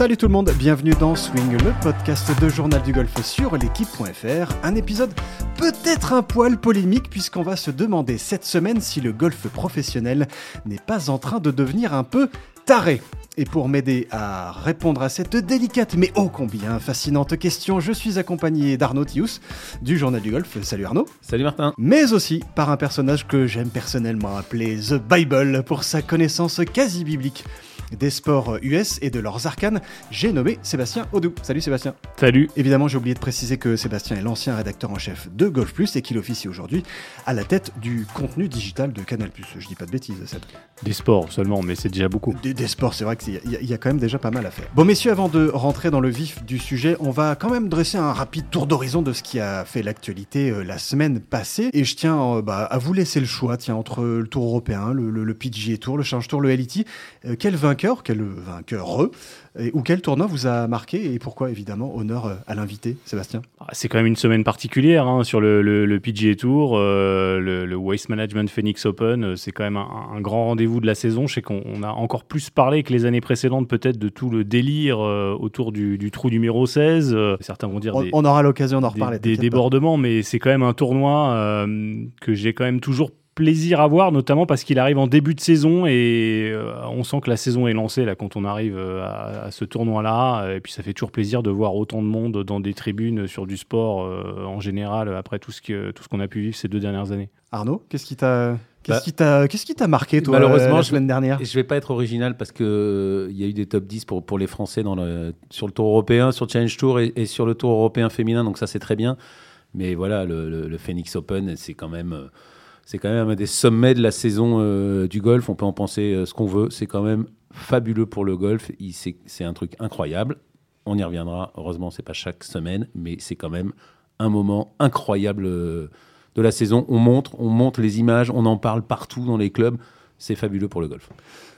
Salut tout le monde, bienvenue dans Swing, le podcast de Journal du Golf sur l'équipe.fr. Un épisode peut-être un poil polémique puisqu'on va se demander cette semaine si le golf professionnel n'est pas en train de devenir un peu taré. Et pour m'aider à répondre à cette délicate mais ô combien fascinante question, je suis accompagné d'Arnaud Tius du Journal du Golf. Salut Arnaud. Salut Martin. Mais aussi par un personnage que j'aime personnellement appeler The Bible pour sa connaissance quasi biblique des sports US et de leurs arcanes, j'ai nommé Sébastien Audou. Salut Sébastien. Salut. Évidemment, j'ai oublié de préciser que Sébastien est l'ancien rédacteur en chef de Golf Plus et qu'il officie aujourd'hui à la tête du contenu digital de Canal Plus. Je dis pas de bêtises, Seb. Des sports seulement, mais c'est déjà beaucoup. Des, sports, c'est vrai qu'il y, y, a quand même déjà pas mal à faire. Bon, messieurs, avant de rentrer dans le vif du sujet, on va quand même dresser un rapide tour d'horizon de ce qui a fait l'actualité euh, la semaine passée. Et je tiens euh, bah, à vous laisser le choix, tiens, entre le Tour européen, le, le, le PGA Tour, le Change Tour, le LIT. Euh, quel vainqueur, quel vainqueur et, ou quel tournoi vous a marqué et pourquoi évidemment honneur euh, à l'invité Sébastien? Ah, C'est quand même une semaine particulière hein, sur le, le, PGA Tour, euh, le, Waste Management Phoenix Open, euh, c'est quand même un, grand rendez-vous de la saison. Je sais qu'on a encore plus parlé que les années précédentes peut-être de tout le délire autour du, trou numéro 16. certains vont dire... On, on aura l'occasion d'en reparler. Des, des débordements, mais c'est quand même un tournoi que j'ai quand même toujours plaisir à voir, notamment parce qu'il arrive en début de saison et euh, on sent que la saison est lancée là quand on arrive euh, à, ce tournoi-là. Et puis ça fait toujours plaisir de voir autant de monde dans des tribunes sur du sport euh, en général après tout ce que tout ce qu'on a pu vivre ces deux dernières années. Arnaud, qu'est-ce qui t'a Qu'est-ce bah, qui t'a qu'est-ce qui t'a marqué toi Malheureusement, la semaine dernière? Je vais pas être original parce que il y a eu des top 10 pour pour les Français dans le sur le Tour européen, sur le Challenge Tour et, sur le Tour européen féminin, donc ça c'est très bien. Mais voilà, le, le Phoenix Open, c'est quand même c'est quand même un des sommets de la saison euh, du golf. On peut en penser euh, ce qu'on veut. C'est quand même fabuleux pour le golf. C'est un truc incroyable. On y reviendra. Heureusement, c'est pas chaque semaine, mais c'est quand même un moment incroyable euh, de la saison. On montre, on montre les images, on en parle partout dans les clubs. C'est fabuleux pour le golf.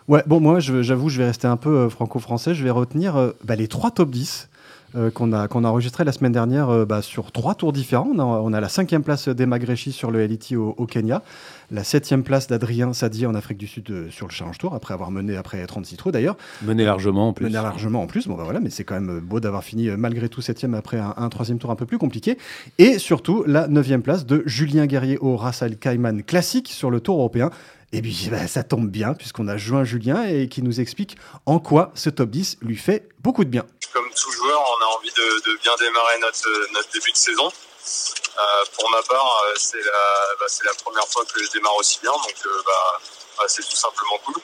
Ouais, bon, moi, j'avoue, je vais rester un peu franco-français. Je vais retenir bah, les trois top 10 euh, qu'on a, qu'on a enregistré la semaine dernière euh, bah, sur trois tours différents. On a, la cinquième place d'Emma Gréchi sur le LIT au, Kenya, la septième place d'Adrien Sadi en Afrique du Sud euh, sur le Challenge Tour, après avoir mené après 36 trous d'ailleurs. Mené largement en plus. Mené largement en plus, bon bah voilà, mais c'est quand même beau d'avoir fini malgré tout septième après un, troisième tour un peu plus compliqué. Et surtout la neuvième place de Julien Guerrier au Ras Al Khaimah classique sur le Tour européen. Et puis bah, ça tombe bien puisqu'on a joint Julien et qui nous explique en quoi ce top 10 lui fait beaucoup de bien. Comme tout joueur, on a envie de, bien démarrer notre, début de saison. Euh, pour ma part, euh, c'est la, bah, première fois que je démarre aussi bien, donc euh, bah, bah, c'est tout simplement cool.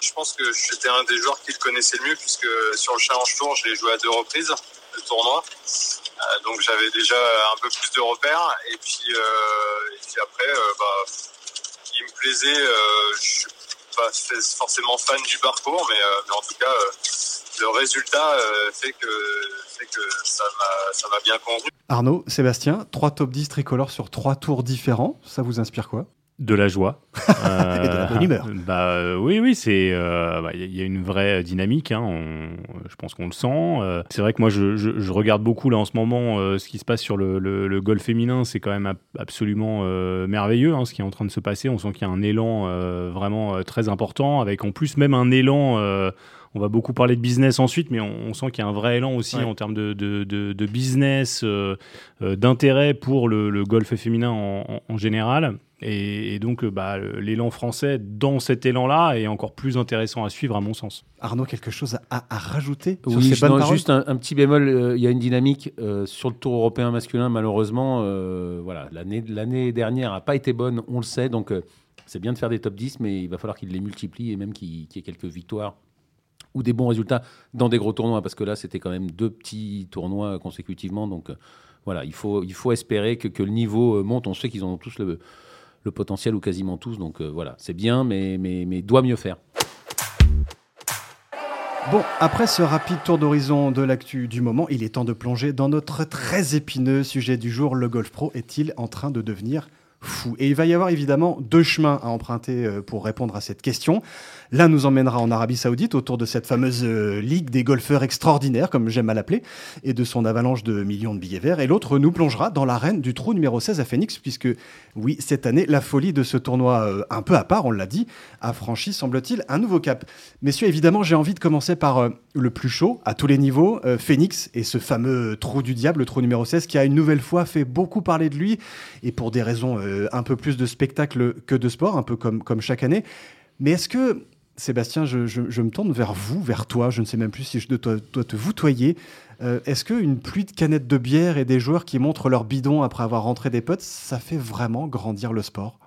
Je pense que j'étais un des joueurs qui le connaissait le mieux puisque sur le Challenge Tour, je l'ai joué à deux reprises, le tournoi. donc j'avais déjà un peu plus de repères. Et puis, et puis après, bah, il me plaisait. Euh, je suis pas forcément fan du parcours, mais, euh, en tout cas, euh, le résultat fait que, fait que ça m'a bien convenu. Arnaud, Sébastien, trois top 10 tricolores sur trois tours différents, ça vous inspire quoi? De la joie. Euh, et de la bonne humeur. Bah, euh, oui, oui, c'est. Il euh, bah, y, a une vraie dynamique, hein, je pense qu'on le sent. c'est vrai que moi, je, je, regarde beaucoup là en ce moment ce qui se passe sur le, le, golf féminin. C'est quand même absolument merveilleux hein, ce qui est en train de se passer. On sent qu'il y a un élan vraiment très important, avec en plus même un élan on va beaucoup parler de business ensuite, mais on, sent qu'il y a un vrai élan aussi en termes de, de, de, business, d'intérêt pour le, le, golf féminin en, en général. Et, donc, euh, bah, l'élan français dans cet élan-là est encore plus intéressant à suivre, à mon sens. Arnaud, quelque chose à, rajouter sur oui, ces bonnes Juste un, petit bémol, euh, il y a une dynamique euh, sur le Tour européen masculin, malheureusement. voilà, L'année dernière n'a pas été bonne, on le sait. Donc, c'est bien de faire des top 10, mais il va falloir qu'il les multiplie et même qu'il y ait quelques victoires ou des bons résultats dans des gros tournois, parce que là, c'était quand même deux petits tournois consécutivement. Donc, voilà, il faut, il faut espérer que, que le niveau monte. On sait qu'ils ont tous le le potentiel ou quasiment tous. Donc euh, voilà, c'est bien, mais, mais, doit mieux faire. Bon, après ce rapide tour d'horizon de l'actu du moment, il est temps de plonger dans notre très épineux sujet du jour. Le Golf Pro est-il en train de devenir fou? Et il va y avoir évidemment deux chemins à emprunter euh, pour répondre à cette question. L'un nous emmènera en Arabie Saoudite autour de cette fameuse euh, ligue des golfeurs extraordinaires, comme j'aime à l'appeler, et de son avalanche de millions de billets verts. Et l'autre nous plongera dans l'arène du trou numéro 16 à Phoenix, puisque oui, cette année, la folie de ce tournoi euh, un peu à part, on l'a dit, a franchi, semble-t-il, un nouveau cap. Messieurs, évidemment, j'ai envie de commencer par le plus chaud, à tous les niveaux, Phoenix, et ce fameux trou du diable, le trou numéro 16, qui a une nouvelle fois fait beaucoup parler de lui, et pour des raisons un peu plus de spectacle que de sport, un peu comme, comme chaque année. Mais est-ce que, Sébastien, je, me tourne vers vous, vers toi, je ne sais même plus si je dois, te voutoyer. Euh, est-ce qu'une pluie de canettes de bière et des joueurs qui montrent leur bidon après avoir rentré des potes, ça fait vraiment grandir le sport?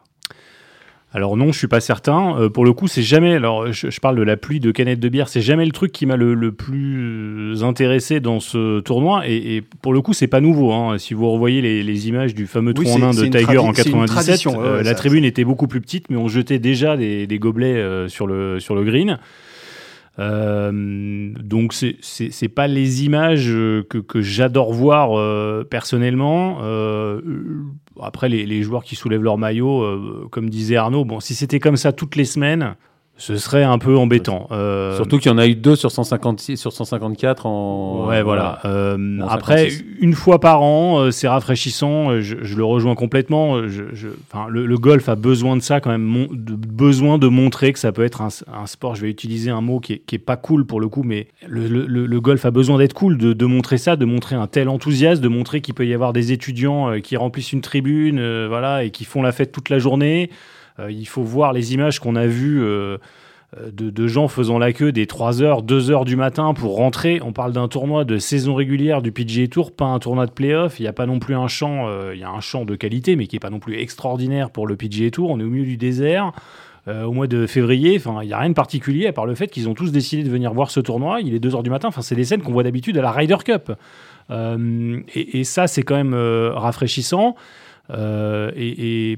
Alors non, je suis pas certain. Euh, pour le coup, c'est jamais. Alors, je, parle de la pluie de canettes de bière. C'est jamais le truc qui m'a le, plus intéressé dans ce tournoi. Et, pour le coup, c'est pas nouveau. Hein. Si vous revoyez les, images du fameux trou en de Tiger en 97, euh, la tribune était beaucoup plus petite, mais on jetait déjà des, gobelets euh, sur le sur le green. Euh, donc c'est c'est pas les images que, que j'adore voir euh, personnellement. Euh, après les, les, joueurs qui soulèvent leur maillot, euh, comme disait Arnaud, bon si c'était comme ça toutes les semaines, ce serait un peu embêtant. Euh, Surtout qu'il y en a eu deux sur 156, sur 154 en. Ouais, voilà. Euh, après, une fois par an, euh, c'est rafraîchissant. Je, le rejoins complètement. Je, enfin, le, golf a besoin de ça quand même, de, besoin de montrer que ça peut être un, sport. Je vais utiliser un mot qui est, qui est, pas cool pour le coup, mais le, golf a besoin d'être cool, de, de, montrer ça, de montrer un tel enthousiasme, de montrer qu'il peut y avoir des étudiants qui remplissent une tribune, voilà, et qui font la fête toute la journée. Euh, il faut voir les images qu'on a vues euh, euh, de, gens faisant la queue des 3h, 2h du matin pour rentrer. On parle d'un tournoi de saison régulière du PGA Tour, pas un tournoi de playoff. Il n'y a pas non plus un champ, il y a un champ de qualité, mais qui n'est pas non plus extraordinaire pour le PGA Tour. On est au milieu du désert. au mois de février, il n'y a rien de particulier à part le fait qu'ils ont tous décidé de venir voir ce tournoi. Il est 2h du matin. Enfin, c'est des scènes qu'on voit d'habitude à la Ryder Cup. et, ça, c'est quand même rafraîchissant. et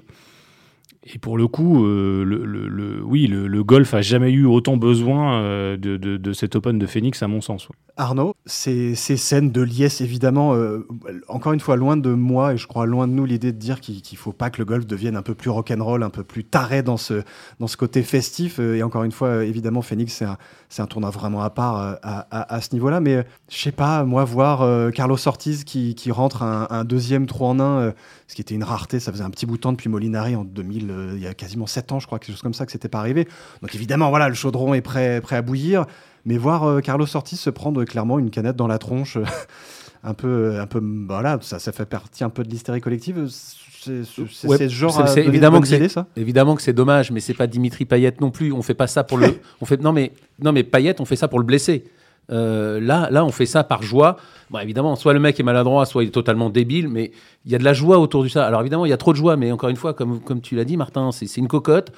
pour le coup, euh, oui, le, golf a jamais eu autant besoin euh, de, cet Open de Phoenix, à mon sens. Arnaud, ces, scènes de liesse, évidemment, euh, encore une fois, loin de moi, et je crois loin de nous, l'idée de dire qu'il ne faut pas que le golf devienne un peu plus rock'n'roll, un peu plus taré dans ce, dans ce côté festif. Et encore une fois, évidemment, Phoenix, c'est un, un, tournoi vraiment à part à, ce niveau-là. Mais je sais pas, moi, voir Carlos Ortiz qui, rentre un, deuxième trou en un, ce qui était une rareté, ça faisait un petit bout de temps depuis Molinari en 2000 euh, il y a quasiment 7 ans, je crois, quelque chose comme ça, que c'était pas arrivé. Donc évidemment, voilà, le chaudron est prêt, prêt à bouillir. Mais voir euh, Carlos Ortiz se prendre clairement une canette dans la tronche, un peu, un peu, voilà, ça, ça fait partie un peu de l'hystérie collective. C'est ce genre c'est, évidemment que c'est ça? évidemment que c'est dommage, mais c'est pas Dimitri Payet non plus. On fait pas ça pour le, on fait non mais non mais Payet, on fait ça pour le blesser. Euh, là, là, on fait ça par joie. Bon, évidemment, soit le mec est maladroit, soit il est totalement débile, mais il y a de la joie autour de ça. Alors évidemment, il y a trop de joie, mais encore une fois, comme, comme tu l'as dit, Martin, c'est une cocotte.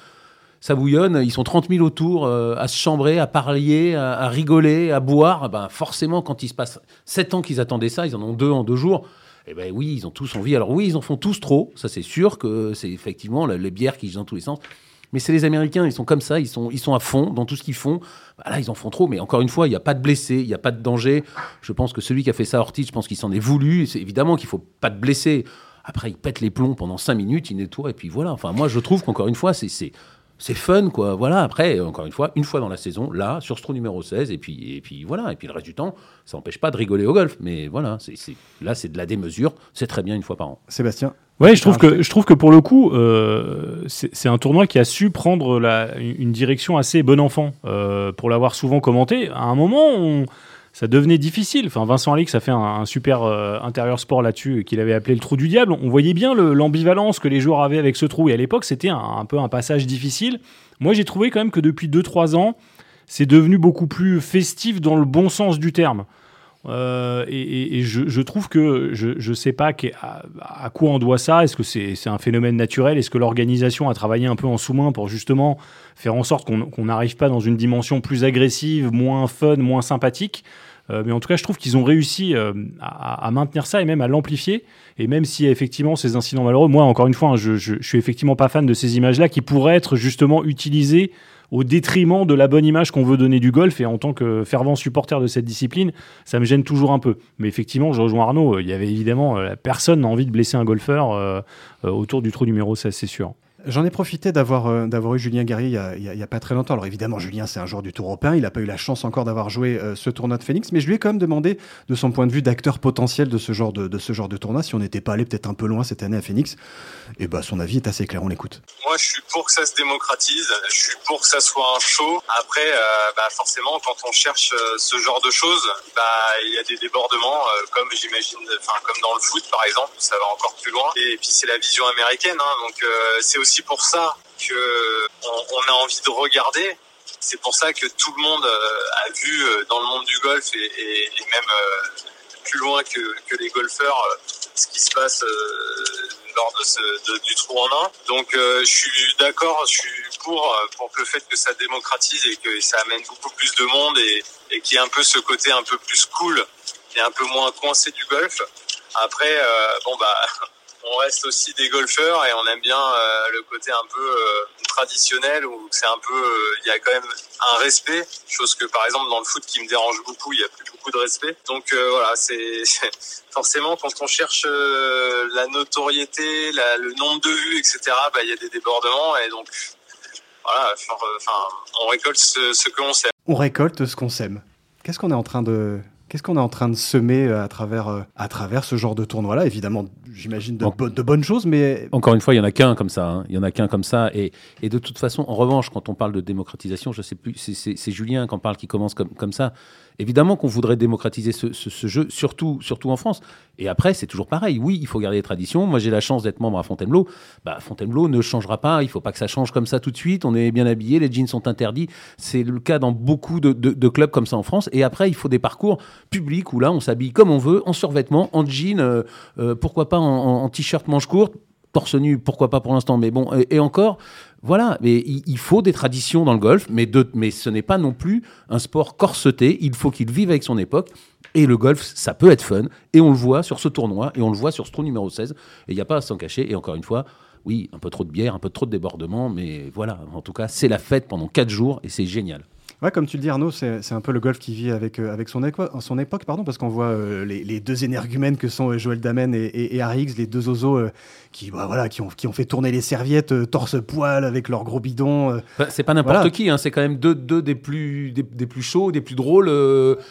Ça bouillonne, ils sont 30 000 autour euh, à se chambrer, à parler, à, rigoler, à boire. Ben, forcément, quand il se passe 7 ans qu'ils attendaient ça, ils en ont deux en deux jours. Eh ben oui, ils ont tous envie. Alors oui, ils en font tous trop. Ça, c'est sûr que c'est effectivement les bières qui dans tous les sens. Mais c'est les Américains, ils sont comme ça, ils sont, ils sont à fond dans tout ce qu'ils font. Bah là, ils en font trop, mais encore une fois, il n'y a pas de blessés, il n'y a pas de danger. Je pense que celui qui a fait ça Ortiz, je pense qu'il s'en est voulu. C'est évidemment qu'il faut pas de blessés. Après, il pète les plombs pendant 5 minutes, il nettoie, et puis voilà. Enfin, moi, je trouve qu'encore une fois, c'est c'est fun, quoi. Voilà, après, encore une fois, une fois dans la saison, là, sur ce trou numéro 16, et puis, et puis voilà. Et puis le reste du temps, ça n'empêche pas de rigoler au golf. Mais voilà, c'est là, c'est de la démesure. C'est très bien une fois par an. Sébastien? Ouais, je trouve, que, je trouve que pour le coup, euh, c'est un tournoi qui a su prendre la, une direction assez bon enfant. Euh, pour l'avoir souvent commenté, à un moment, on ça devenait difficile. Enfin, Vincent Alix a fait un, super euh, intérieur sport là-dessus qu'il avait appelé le trou du diable. On voyait bien l'ambivalence que les joueurs avaient avec ce trou. Et à l'époque, c'était un, peu un passage difficile. Moi, j'ai trouvé quand même que depuis 2-3 ans, c'est devenu beaucoup plus festif dans le bon sens du terme. Euh, et, je, trouve que je ne sais pas à, quoi on doit ça. Est-ce que c'est un phénomène naturel? Est-ce que l'organisation a travaillé un peu en sous-main pour justement faire en sorte qu'on n'arrive pas dans une dimension plus agressive, moins fun, moins sympathique? Mais en tout cas, je trouve qu'ils ont réussi à, maintenir ça et même à l'amplifier. Et même si effectivement ces incidents malheureux, moi encore une fois, hein, je, je, je suis effectivement pas fan de ces images-là qui pourraient être justement utilisées au détriment de la bonne image qu'on veut donner du golf. Et en tant que fervent supporter de cette discipline, ça me gêne toujours un peu. Mais effectivement, je rejoins Arnaud. Il y avait évidemment euh, personne n'a envie de blesser un golfeur euh, euh, autour du trou numéro 16, c'est sûr. J'en ai profité d'avoir euh, d'avoir eu Julien Guerrier il y, a, pas très longtemps. Alors évidemment, Julien, c'est un joueur du Tour européen. Il n'a pas eu la chance encore d'avoir joué euh, ce tournoi de Phoenix, mais je lui ai quand même demandé de son point de vue d'acteur potentiel de ce genre de, de, ce genre de tournoi, si on n'était pas allé peut-être un peu loin cette année à Phoenix. Et bah, son avis est assez clair. On l'écoute. Moi, je suis pour que ça se démocratise. Je suis pour que ça soit un show. Après, euh, bah, forcément, quand on cherche ce genre de choses, bah, il y a des débordements, comme j'imagine, comme dans le foot par exemple, ça va encore plus loin. Et puis c'est la vision américaine, hein, donc c'est aussi pour ça que on, a envie de regarder. C'est pour ça que tout le monde euh, a vu euh, dans le monde du golf et, même euh, plus loin que, les golfeurs ce qui se passe lors de du trou en un. Donc je suis d'accord, je suis pour pour le fait que ça démocratise et que ça amène beaucoup plus de monde et, et qu'il y ait un peu ce côté un peu plus cool et un peu moins coincé du golf. Après, bon bah on reste aussi des golfeurs et on aime bien euh, le côté un peu euh, traditionnel où c'est un peu euh, il y a quand même un respect chose que par exemple dans le foot qui me dérange beaucoup il y a plus beaucoup de respect. Donc voilà c'est forcément quand on cherche la notoriété le nombre de vues etc bah il y a des débordements et donc voilà enfin on récolte ce, que l'on sème on récolte ce qu'on sème. Qu'est-ce qu'on est en train de Qu'est-ce qu'on est en train de semer à travers, à travers ce genre de tournoi-là? Évidemment, j'imagine, de, de, bonnes choses, mais... Encore une fois, il y en a qu'un comme ça. Hein. Il y en a qu'un comme ça. Et, et, de toute façon, en revanche, quand on parle de démocratisation, je sais plus, c'est Julien qui en parle, qui commence comme, comme ça. Évidemment qu'on voudrait démocratiser ce, jeu, surtout, surtout en France. Et après, c'est toujours pareil. Oui, il faut garder les traditions. Moi, j'ai la chance d'être membre à Fontainebleau. Bah, Fontainebleau ne changera pas. Il faut pas que ça change comme ça tout de suite. On est bien habillé, les jeans sont interdits. C'est le cas dans beaucoup de, de, clubs comme ça en France. Et après, il faut des parcours publics où là, on s'habille comme on veut, en survêtement, en jean, euh, euh, pourquoi pas en, t-shirt manche courte, torse nu, pourquoi pas pour l'instant. Mais bon, et encore, voilà, mais il, faut des traditions dans le golf, mais, ce n'est pas non plus un sport corseté. Il faut qu'il vive avec son époque. Et le golf, ça peut être fun. Et on le voit sur ce tournoi, et on le voit sur ce trou numéro 16. Et il n'y a pas à s'en cacher. Et encore une fois, oui, un peu trop de bière, un peu trop de débordement, mais voilà, en tout cas, c'est la fête pendant 4 jours, et c'est génial. Ouais, comme tu le dis Arnaud, c'est un peu le golf qui vit avec, euh, avec son, son époque, pardon, parce qu'on voit euh, les, les, deux énergumènes que sont euh, Joël Damen et, et, et Harry les deux osos qui, bah, voilà, qui, ont, qui ont fait tourner les serviettes torse-poil avec leurs gros bidons. Bah, c'est pas n'importe qui, hein, c'est quand même deux, deux des, plus, des, des, plus chauds, des plus drôles.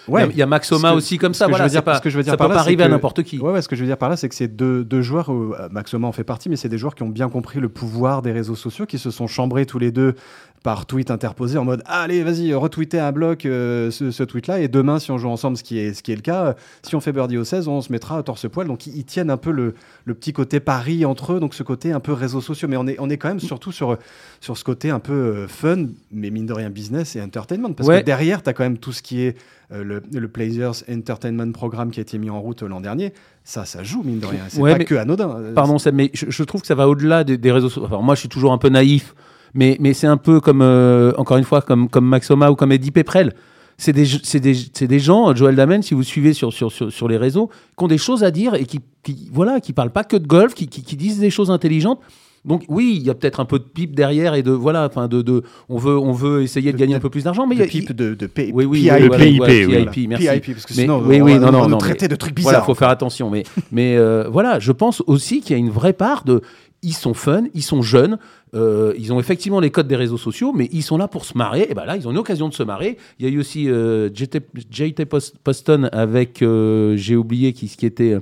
ouais, il y, a Max Oma aussi comme ça. Voilà, dire, pas, ce que je veux dire ça par peut pas arriver à n'importe qui. Ouais, ouais, ce que je veux dire par là, c'est que c'est deux, deux joueurs, Max Oma en fait partie, mais c'est des joueurs qui ont bien compris le pouvoir des réseaux sociaux, qui se sont chambrés tous les deux par tweet interposé en mode allez vas-y retweeter un bloc euh, ce, tweet là et demain si on joue ensemble ce qui est ce qui est le cas si on fait birdie au 16 on se mettra à torse poil donc ils, tiennent un peu le, le, petit côté pari entre eux donc ce côté un peu réseaux sociaux mais on est on est quand même surtout sur sur ce côté un peu euh, fun mais mine de rien business et entertainment parce que derrière tu as quand même tout ce qui est euh, le, le Players Entertainment Programme qui a été mis en route l'an dernier ça, ça joue, mine de rien. C'est pas que anodin. Pardon, mais je, trouve que ça va au-delà des, des, réseaux sociaux. Enfin, moi, je suis toujours un peu naïf mais, mais c'est un peu comme, euh, encore une fois, comme, comme Maxoma ou comme Eddie Peprel. C'est des, des, des, gens, Joël Damen, si vous suivez sur, sur, sur, sur, les réseaux, qui ont des choses à dire et qui, qui voilà, qui parlent pas que de golf, qui, qui, qui disent des choses intelligentes. Donc oui, il y a peut-être un peu de pipe derrière et de voilà, enfin de, de, on veut on veut essayer de, gagner un peu plus d'argent, mais il y a pipe de, de PIP, oui, oui, oui, PIP, PIP, merci. PIP, parce que sinon mais, oui, oui, non, non, traiter de trucs bizarres. Voilà, faut faire attention, mais mais euh, voilà, je pense aussi qu'il y a une vraie part de ils sont fun, ils sont jeunes, euh, ils ont effectivement les codes des réseaux sociaux, mais ils sont là pour se marrer. Et ben là, ils ont une occasion de se marrer. Il y a eu aussi euh, JT, Poston avec, euh, j'ai oublié qui, qui était,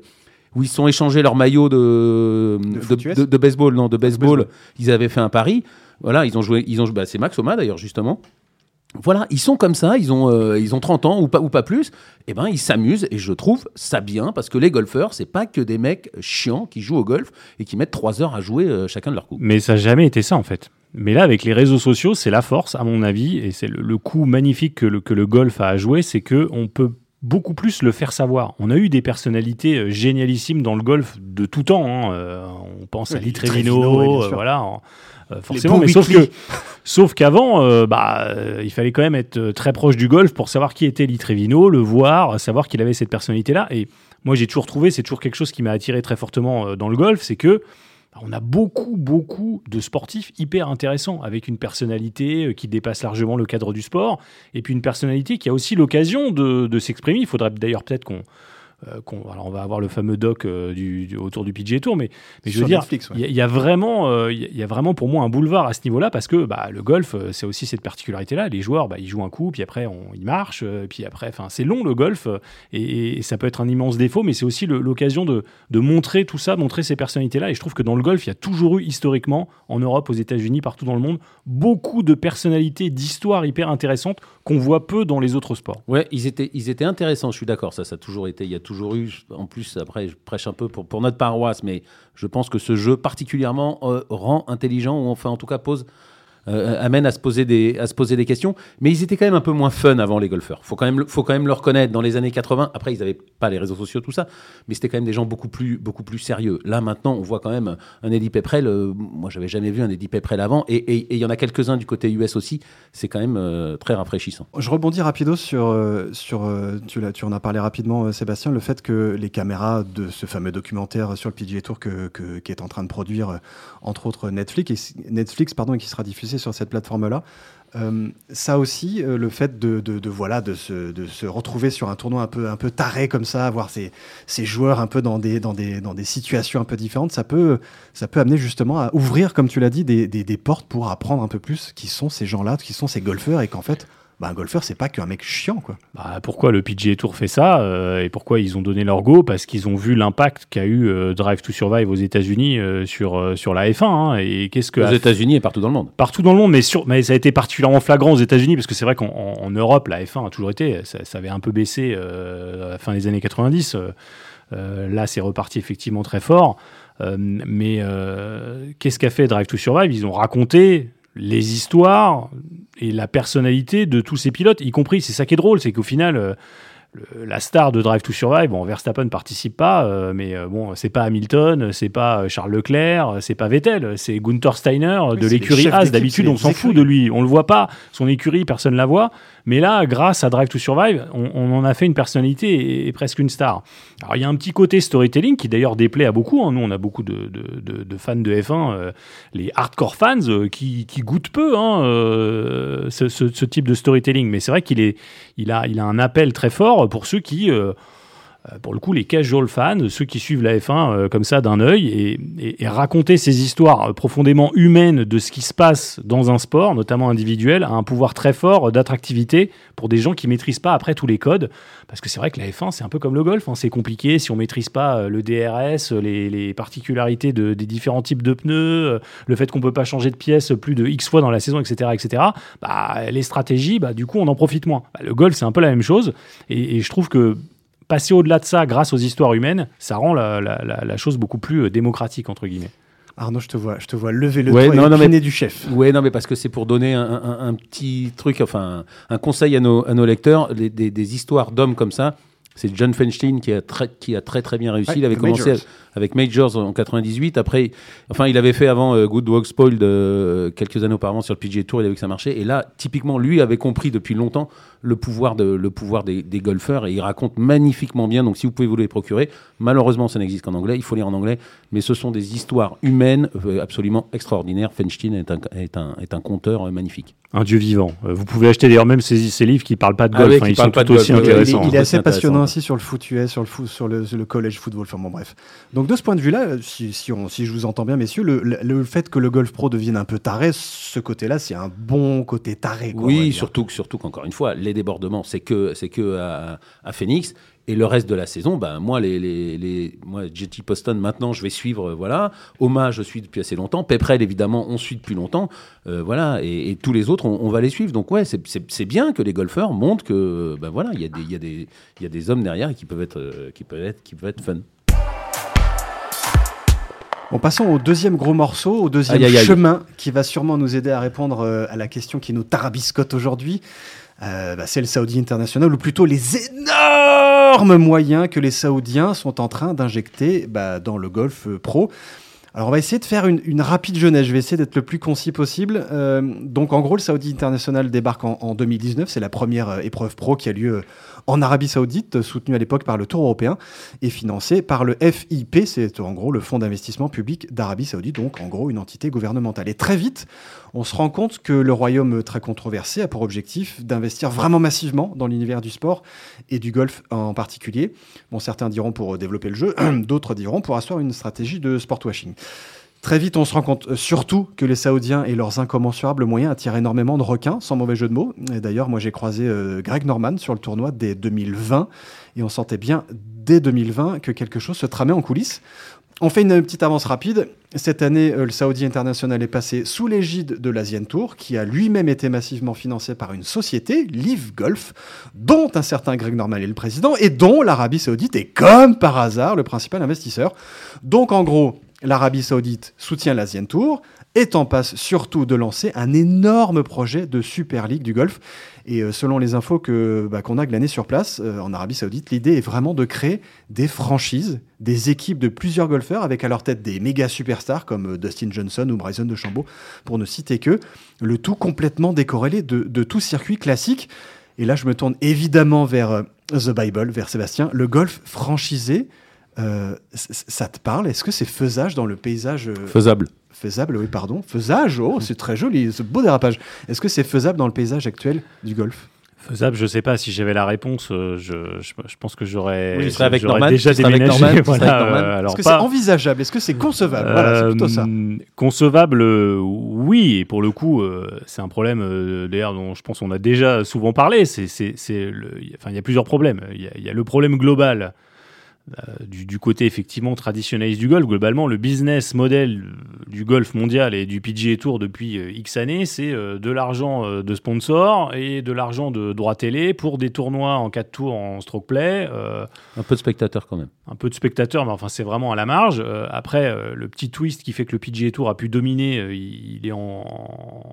où ils sont échangés leur maillot de, de, baseball, non, de baseball. Ils avaient fait un pari. Voilà, ils ont joué, ils ont, bah, c'est Max Oma d'ailleurs justement. Voilà, ils sont comme ça, ils ont, euh, ils ont 30 ans ou pas, ou pas plus, et eh ben ils s'amusent et je trouve ça bien parce que les golfeurs, c'est pas que des mecs chiants qui jouent au golf et qui mettent 3 heures à jouer euh, chacun de leur coup. Mais ça n'a jamais été ça en fait. Mais là, avec les réseaux sociaux, c'est la force, à mon avis, et c'est le, coup magnifique que le, que le golf a à jouer, c'est qu'on peut beaucoup plus le faire savoir. On a eu des personnalités euh, génialissimes dans le golf de tout temps. Hein. on pense à Lee Trevino, voilà. forcément, mais sauf que Sauf qu'avant, euh, bah, euh, il fallait quand même être euh, très proche du golf pour savoir qui était Lee Trevino, le voir, savoir qu'il avait cette personnalité-là. Et moi, j'ai toujours trouvé, c'est toujours quelque chose qui m'a attiré très fortement dans le golf, c'est que bah, on a beaucoup, beaucoup de sportifs hyper intéressants, avec une personnalité qui dépasse largement le cadre du sport, et puis une personnalité qui a aussi l'occasion de, de s'exprimer. Il faudrait d'ailleurs peut-être qu'on euh, alors on va avoir le fameux doc euh, du, autour du PGA Tour, mais, mais je veux dire, il y, a vraiment, euh, il y a vraiment pour moi un boulevard à ce niveau-là parce que bah, le golf, c'est aussi cette particularité-là. Les joueurs, bah, ils jouent un coup, puis après on, ils marchent, puis après, enfin c'est long le golf et, ça peut être un immense défaut, mais c'est aussi l'occasion de, de, montrer tout ça, montrer ces personnalités-là. Et je trouve que dans le golf, il y a toujours eu historiquement en Europe, aux États-Unis, partout dans le monde, beaucoup de personnalités, d'histoires hyper intéressantes qu'on voit peu dans les autres sports. Ouais, ils étaient, ils étaient intéressants. Je suis d'accord. Ça, ça a toujours été. Il y a toujours eu, en plus, après, je prêche un peu pour, notre paroisse, mais je pense que ce jeu particulièrement euh, rend intelligent, ou enfin en tout cas pose euh, amène à se, poser des, à se poser des questions. Mais ils étaient quand même un peu moins fun avant, les golfeurs. Faut quand même, faut quand même le reconnaître. Dans les années 80, après, ils n'avaient pas les réseaux sociaux, tout ça, mais c'était quand même des gens beaucoup plus, beaucoup plus sérieux. Là, maintenant, on voit quand même un Eddie Pepperell. Euh, moi, j'avais jamais vu un Eddie Pepperell avant. Et il y en a quelques-uns du côté US aussi. C'est quand même euh, très rafraîchissant. Je rebondis rapido sur, sur tu, tu en as parlé rapidement, Sébastien, le fait que les caméras de ce fameux documentaire sur le PGA Tour que, que, qui est en train de produire, entre autres Netflix, et, Netflix pardon, et qui sera diffusé sur cette plateforme-là. Euh, ça aussi, euh, le fait de, de, voilà, de se, de, se, retrouver sur un tournoi un peu, un peu taré comme ça, avoir ces, ces joueurs un peu dans des, dans, des, dans des situations un peu différentes, ça peut, ça peut amener justement à ouvrir, comme tu l'as dit, des, des, des, portes pour apprendre un peu plus qui sont ces gens-là, qui sont ces golfeurs, et qu'en fait, bah, un golfeur, c'est pas qu'un mec chiant. Quoi. Bah, pourquoi le PGA Tour fait ça euh, et pourquoi ils ont donné leur go? Parce qu'ils ont vu l'impact qu'a eu euh, Drive to Survive aux États-Unis euh, sur, sur la F1. Hein, et qu'est-ce que aux États-Unis et partout dans le monde. Partout dans le monde, mais, sur, mais ça a été particulièrement flagrant aux États-Unis parce que c'est vrai qu'en Europe, la F1 a toujours été, ça, ça avait un peu baissé à la fin des années 90. là, c'est reparti effectivement très fort. mais qu'est-ce qu'a fait Drive to Survive? Ils ont raconté les histoires et la personnalité de tous ces pilotes, y compris, c'est ça qui est drôle, c'est qu'au final, euh, la star de Drive to Survive, bon, Verstappen ne participe pas, euh, mais euh, bon, c'est pas Hamilton, c'est pas Charles Leclerc, c'est pas Vettel, c'est Gunther Steiner de l'écurie As. D'habitude, on s'en fout de lui, on le voit pas, son écurie, personne la voit. Mais là, grâce à Drive to Survive, on, en a fait une personnalité et, presque une star. Alors, il y a un petit côté storytelling qui d'ailleurs déplaît à beaucoup. Hein. Nous, on a beaucoup de, fans de F1, euh, les hardcore fans, euh, qui, goûtent peu hein, ce, type de storytelling. Mais c'est vrai qu'il il a, il a un appel très fort pour ceux qui euh, pour le coup, les casual fans, ceux qui suivent la F1 euh, comme ça d'un œil, et, raconter ces histoires profondément humaines de ce qui se passe dans un sport, notamment individuel, a un pouvoir très fort d'attractivité pour des gens qui maîtrisent pas après tous les codes. Parce que c'est vrai que la F1, c'est un peu comme le golf, hein, c'est compliqué si on maîtrise pas euh, le DRS, les, particularités des différents types de pneus, le fait qu'on peut pas changer de pièce plus de X fois dans la saison, etc., etc. Bah, les stratégies, bah, du coup, on en profite moins. Bah, le golf, c'est un peu la même chose, et je trouve que passer au-delà de ça grâce aux histoires humaines, ça rend la, chose beaucoup plus euh, démocratique, entre guillemets. Arnaud, je te vois, je te vois lever le ouais, doigt non, et du chef. Oui, non, mais parce que c'est pour donner un, petit truc, enfin, un conseil à nos, à nos lecteurs, des, histoires d'hommes comme ça. C'est John Feinstein qui a très, qui a très très bien réussi. il avait commencé avec Majors en 98. Après, enfin, il avait fait avant euh, Good Walk Spoiled euh, quelques années auparavant sur le PGA Tour. Il avait vu que ça marchait. Et là, typiquement, lui avait compris depuis longtemps le pouvoir, de, le pouvoir des, golfeurs et il raconte magnifiquement bien. Donc, si vous pouvez vous les procurer, malheureusement, ça n'existe qu'en anglais. Il faut lire en anglais, mais ce sont des histoires humaines euh, absolument extraordinaires. Feinstein est un, est un, est un conteur euh, magnifique. Un dieu vivant. Euh, vous pouvez acheter d'ailleurs même ces, livres qui ne parlent pas de ah golf. Hein, ils sont tout aussi intéressants. Il, est assez passionnant aussi sur le foot US, sur le, foot, sur le, le college football. Enfin bon, bref. Donc, de ce point de vue-là, si, si, on, si je vous entends bien, messieurs, le, le, fait que le golf pro devienne un peu taré, ce côté-là, c'est un bon côté taré. oui, surtout, surtout qu'encore une fois, les débordements, c'est que, c'est que à, Phoenix. Et le reste de la saison, ben, moi, les, les, les, moi, JT Poston, maintenant, je vais suivre, voilà. Oma, je suis depuis assez longtemps. Peprel, évidemment, on suit depuis longtemps. Euh, voilà. Et, tous les autres, on, va les suivre. Donc, ouais, c'est bien que les golfeurs montrent que, ben voilà, il y, a des, y, a des, y a des hommes derrière qui peuvent être, euh, qui peuvent être, qui peuvent être fun. Bon, passons au deuxième gros morceau, au deuxième chemin qui va sûrement nous aider à répondre euh, à la question qui nous tarabiscote aujourd'hui. Euh, bah, c'est le Saudi International, ou plutôt les énormes moyens que les Saoudiens sont en train d'injecter bah, dans le golf pro. Alors on va essayer de faire une, rapide jeunesse, je vais essayer d'être le plus concis possible. Euh, donc en gros, le Saudi International débarque en, en 2019, c'est la première euh, épreuve pro qui a lieu en Arabie Saoudite, soutenue à l'époque par le Tour européen et financée par le FIP, c'est en gros le Fonds d'investissement public d'Arabie Saoudite, donc en gros une entité gouvernementale. Et très vite, on se rend compte que le royaume très controversé a pour objectif d'investir vraiment massivement dans l'univers du sport et du golf en particulier. Bon, certains diront pour développer le jeu, d'autres diront pour asseoir une stratégie de sport washing. Très vite, on se rend compte euh, surtout que les Saoudiens et leurs incommensurables moyens attirent énormément de requins, sans mauvais jeu de mots. Et d'ailleurs, moi j'ai croisé euh, Greg Norman sur le tournoi dès 2020, et on sentait bien dès 2020 que quelque chose se tramait en coulisses. On fait une petite avance rapide. Cette année, euh, le Saudi International est passé sous l'égide de l'Asian Tour, qui a lui-même été massivement financé par une société, Live Golf, dont un certain Greg Norman est le président, et dont l'Arabie Saoudite est, comme par hasard, le principal investisseur. Donc en gros, l'Arabie Saoudite soutient l'Asian Tour, est en passe surtout de lancer un énorme projet de Super League du golf. Et euh, selon les infos bah, qu'on a glanées sur place euh, en Arabie Saoudite, l'idée est vraiment de créer des franchises, des équipes de plusieurs golfeurs avec à leur tête des méga superstars comme euh, Dustin Johnson ou Bryson DeChambeau, pour ne citer que, le tout complètement décorrélé de, tout circuit classique. Et là, je me tourne évidemment vers The Bible, vers Sébastien. Le golf franchisé, euh, ça te parle? Est-ce que c'est faisage dans le paysage euh, Faisable. Faisable, oui, pardon. Faisage, oh, c'est très joli, ce beau dérapage. Est-ce que c'est faisable dans le paysage actuel du golf? Faisable, je sais pas. Si j'avais la réponse, euh, je, je, je pense que j'aurais Oui, avec Norman, déjà tu serais avec déménagé. Norman, voilà, avec Norman. euh, alors Est-ce que pas- c'est envisageable? Est-ce que c'est concevable? Voilà, c'est plutôt ça. Concevable, euh, oui, et pour le coup, c'est un problème d'ailleurs dont je pense qu'on a déjà souvent parlé. C'est, enfin, il y a plusieurs problèmes. Il y a, il y a le problème global euh, du, du côté effectivement traditionnaliste du golf. Globalement, le business model euh, du golf mondial et du PGA Tour depuis euh, X années, c'est euh, de l'argent euh, de sponsors et de l'argent de droits télé pour des tournois en 4 tours en stroke play. euh, Un peu de spectateurs quand même. un peu de spectateurs, mais enfin c'est vraiment à la marge. Euh, après, euh, le petit twist qui fait que le PGA Tour a pu dominer, euh, il, est en,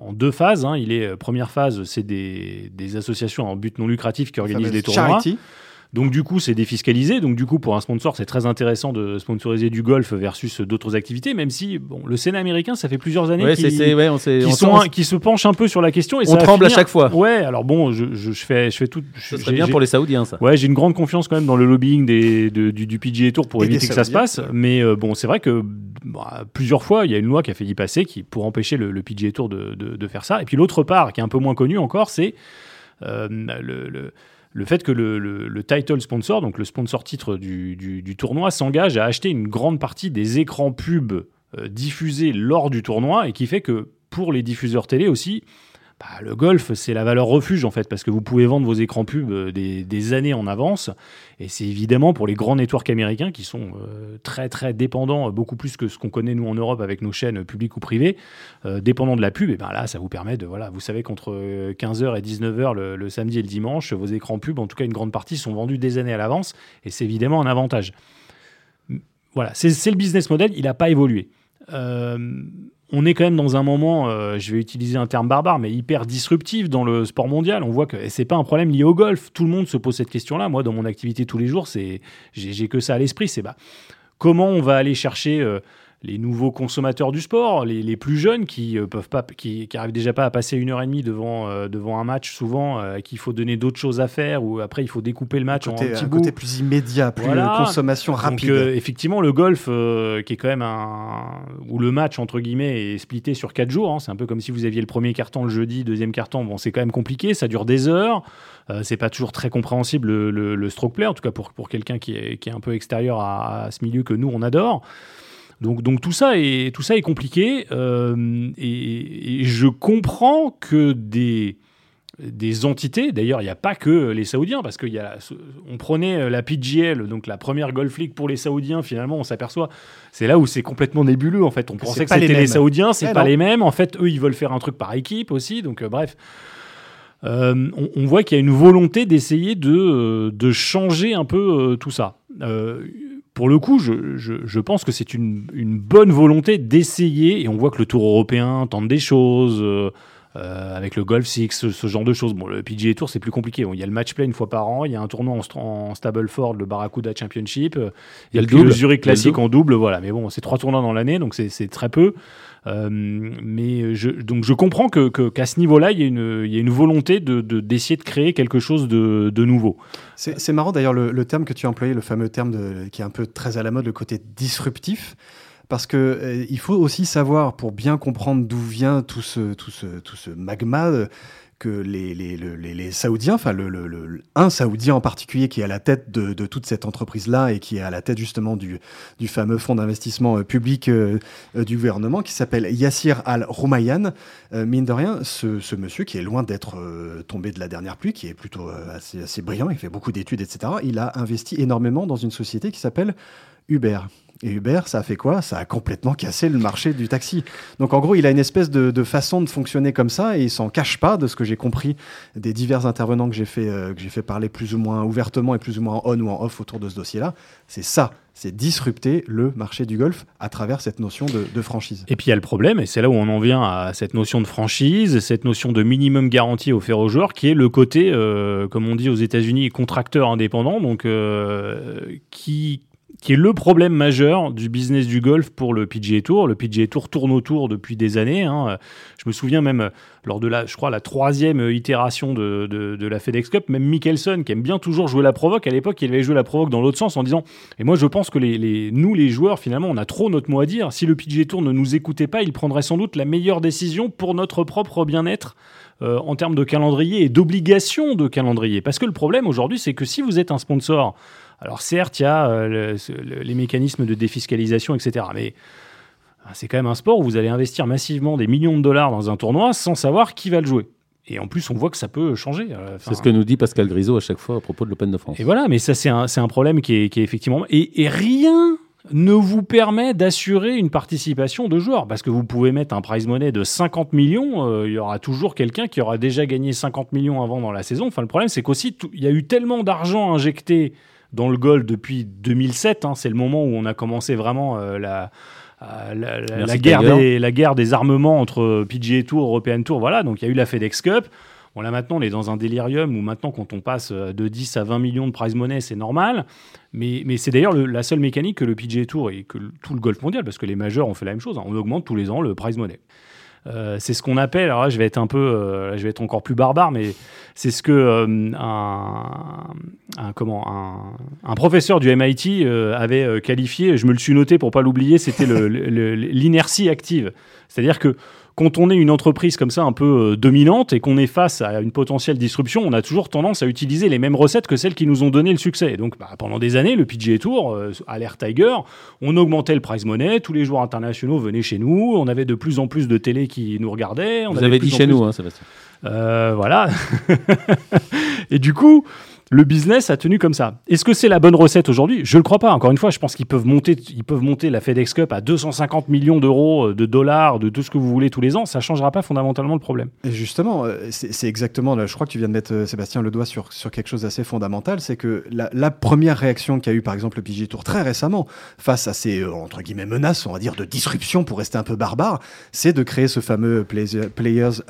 en deux phases. hein. Il est euh, première phase, c'est des, des associations en but non lucratif qui organisent des tournois. Charity. Donc du coup, c'est défiscalisé. Donc du coup, pour un sponsor, c'est très intéressant de sponsoriser du golf versus d'autres activités, même si bon, le Sénat américain, ça fait plusieurs années Ouais, ouais, on qui, on sont, qui se penchent un peu sur la question. Et On ça tremble à chaque fois. Ouais, alors bon, je, je, je fais, je fais tout. J'ai- serait bien pour les Saoudiens, ça. Ouais, j'ai une grande confiance quand même dans le lobbying des, de- du, du PGA Tour pour Et éviter que ça se passe. ouais. Mais euh, bon, c'est vrai que bah, plusieurs fois, il y a une loi qui a failli passer qui, pour empêcher le, le PGA Tour de, de- de faire ça. Et puis l'autre part, qui est un peu moins connue encore, c'est euh, le, le- le fait que le, le- le title sponsor, donc le sponsor titre du tournoi, s'engage à acheter une grande partie des écrans pubs euh, diffusés lors du tournoi et qui fait que pour les diffuseurs télé aussi, bah, le golf, c'est la valeur refuge en fait, parce que vous pouvez vendre vos écrans pubs euh, des, années en avance. Et c'est évidemment pour les grands networks américains qui sont euh, très très dépendants, euh, beaucoup plus que ce qu'on connaît nous en Europe avec nos chaînes publiques ou privées, dépendants de la pub. Et ben là, ça vous permet de, voilà, vous savez qu'entre euh, 15h et 19h le, le samedi et le dimanche, vos écrans pubs, en tout cas une grande partie, sont vendus des années à l'avance. Et c'est évidemment un avantage. Voilà, c'est le business model, il n'a pas évolué. Euh, on est quand même dans un moment, euh, je vais utiliser un terme barbare, mais hyper disruptif dans le sport mondial. On voit que et c'est pas un problème lié au golf. Tout le monde se pose cette question-là. Moi, dans mon activité tous les jours, c'est j'ai j'ai que ça à l'esprit. C'est bah, comment on va aller chercher euh, les nouveaux consommateurs du sport, les, les plus jeunes qui euh, peuvent pas, qui, qui arrivent déjà pas à passer une heure et demie devant euh, devant un match, souvent euh, qu'il faut donner d'autres choses à faire ou après il faut découper le match Côté, en un bouts. côté plus immédiat, plus Voilà. euh, consommation rapide. euh, effectivement, le golf, qui est quand même un. où le match, entre guillemets, est splitté sur 4 jours. hein. C'est un peu comme si vous aviez le premier carton le jeudi, deuxième carton. Bon, c'est quand même compliqué, ça dure des heures. C'est pas toujours très compréhensible le, le- le stroke play, en tout cas pour, pour quelqu'un qui est, qui est un peu extérieur à, à ce milieu que nous, on adore. Donc, donc tout, ça est, tout ça est compliqué. euh, et, et je comprends que des des entités. D'ailleurs, il n'y a pas que les Saoudiens, parce qu'on on prenait la PGL, donc la première Golf League pour les Saoudiens. Finalement, on s'aperçoit, c'est là où c'est complètement nébuleux. En fait, on Que pensait que les c'était les, mêmes. Saoudiens, c'est Eh pas non. les mêmes. En fait, eux, ils veulent faire un truc par équipe aussi. Donc, euh, bref. Euh, on, on voit qu'il y a une volonté d'essayer de, euh, de changer un peu euh, tout ça. Euh, pour le coup, je, je- je pense que c'est une, une bonne volonté d'essayer, et on voit que le Tour européen tente des choses. euh, euh, avec le Golf Six, ce, genre de choses. Bon, le PGA Tour, c'est plus compliqué. il y a le match play une fois par an, il y a un tournoi en, en Stableford, le Barracuda Championship, euh, il y a le, double, Zurich Classic en double, voilà. Mais bon, c'est trois tournois dans l'année, donc c'est très peu. Euh, mais je, donc je comprends qu'à ce niveau-là, il y, a une, volonté de, d'essayer de, créer quelque chose de, nouveau. C'est, marrant d'ailleurs le, terme que tu as employé, le fameux terme qui est un peu très à la mode, le côté disruptif parce que euh, il faut aussi savoir, pour bien comprendre d'où vient tout ce magma, euh, que les, Saoudiens, enfin le, le, un Saoudien en particulier qui est à la tête de, toute cette entreprise-là et qui est à la tête justement du, fameux fonds d'investissement euh, public du gouvernement qui s'appelle Yassir Al-Roumayan, mine de rien, ce, ce, monsieur qui est loin d'être tombé de la dernière pluie, qui est plutôt assez, assez brillant, il fait beaucoup d'études, etc., il a investi énormément dans une société qui s'appelle Uber. Et Uber, ça a fait quoi? Ça a complètement cassé le marché du taxi. Donc en gros, il a une espèce de, façon de fonctionner comme ça et il s'en cache pas de ce que j'ai compris des divers intervenants que j'ai fait, euh, fait parler plus ou moins ouvertement et plus ou moins en on ou en off autour de ce dossier-là. C'est ça, c'est disrupter le marché du golf à travers cette notion de, franchise. Et puis il y a le problème, et c'est là où on en vient à cette notion de franchise, cette notion de minimum garantie offert aux joueurs, qui est le côté, euh, comme on dit aux États-Unis, contracteur indépendant, donc euh, qui qui est le problème majeur du business du golf pour le PGA Tour. Le PGA Tour tourne autour depuis des années. Hein. Je me souviens même lors de la, je crois, la troisième itération de, la FedEx Cup, même Mickelson, qui aime bien toujours jouer la provoque, à l'époque, il avait joué la provoque dans l'autre sens en disant Et moi, je pense que les, nous, les joueurs, finalement, on a trop notre mot à dire. Si le PGA Tour ne nous écoutait pas, il prendrait sans doute la meilleure décision pour notre propre bien-être. Euh, en termes de calendrier et d'obligation de calendrier. Parce que le problème aujourd'hui, c'est que si vous êtes un sponsor alors certes, il y a euh, les mécanismes de défiscalisation, etc. Mais ah, c'est quand même un sport où vous allez investir massivement des millions de dollars dans un tournoi sans savoir qui va le jouer. Et en plus, on voit que ça peut changer. Euh, c'est ce que nous dit Pascal Grisot à chaque fois à propos de l'Open de France. Et voilà, mais ça, c'est un, problème qui est, effectivement. Et, rien ne vous permet d'assurer une participation de joueurs. Parce que vous pouvez mettre un prize money de 50 millions, euh, il y aura toujours quelqu'un qui aura déjà gagné 50 millions avant dans la saison. Enfin, le problème, c'est qu'aussi, il y a eu tellement d'argent injecté dans le golf depuis 2007. Hein. c'est le moment où on a commencé vraiment euh, la, la, guerre des, la guerre des armements entre PGA Tour, European Tour. Voilà, donc il y a eu la FedEx Cup. Bon, là maintenant, on est dans un délirium où maintenant, quand on passe euh, de 10 à 20 millions de prize money, c'est normal. Mais, mais c'est d'ailleurs la seule mécanique que le PGA Tour et que tout le golf mondial, parce que les majeurs ont fait la même chose, hein. on augmente tous les ans le prize money. Euh, c'est ce qu'on appelle, alors là je vais être un peu, euh, je vais être encore plus barbare, mais c'est ce que euh, un, comment, un, professeur du MIT avait qualifié, je me le suis noté pour pas l'oublier, c'était l'inertie active. C'est-à-dire que quand on est une entreprise comme ça un peu euh, dominante et qu'on est face à une potentielle disruption, on a toujours tendance à utiliser les mêmes recettes que celles qui nous ont donné le succès. donc bah, pendant des années, le PGA Tour, euh, à Tiger, on augmentait le prize money, tous les joueurs internationaux venaient chez nous, on avait de plus en plus de télé qui nous regardaient. On Vous avez dit chez nous, hein, Sébastien. Euh, voilà. et du coup, le business a tenu comme ça. Est-ce que c'est la bonne recette aujourd'hui? Je ne le crois pas. Encore une fois, je pense qu'ils peuvent monter, ils peuvent monter la FedEx Cup à 250 millions d'euros, euh, de dollars, de tout ce que vous voulez tous les ans. Ça ne changera pas fondamentalement le problème. Et justement, euh, c'est exactement, je crois que tu viens de mettre, euh, Sébastien, le doigt sur, sur quelque chose d'assez fondamental. C'est que la, première réaction qu'a eu, par exemple, le PG Tour très récemment, face à ces, entre guillemets, menaces, on va dire, de disruption pour rester un peu barbare, c'est de créer ce fameux Players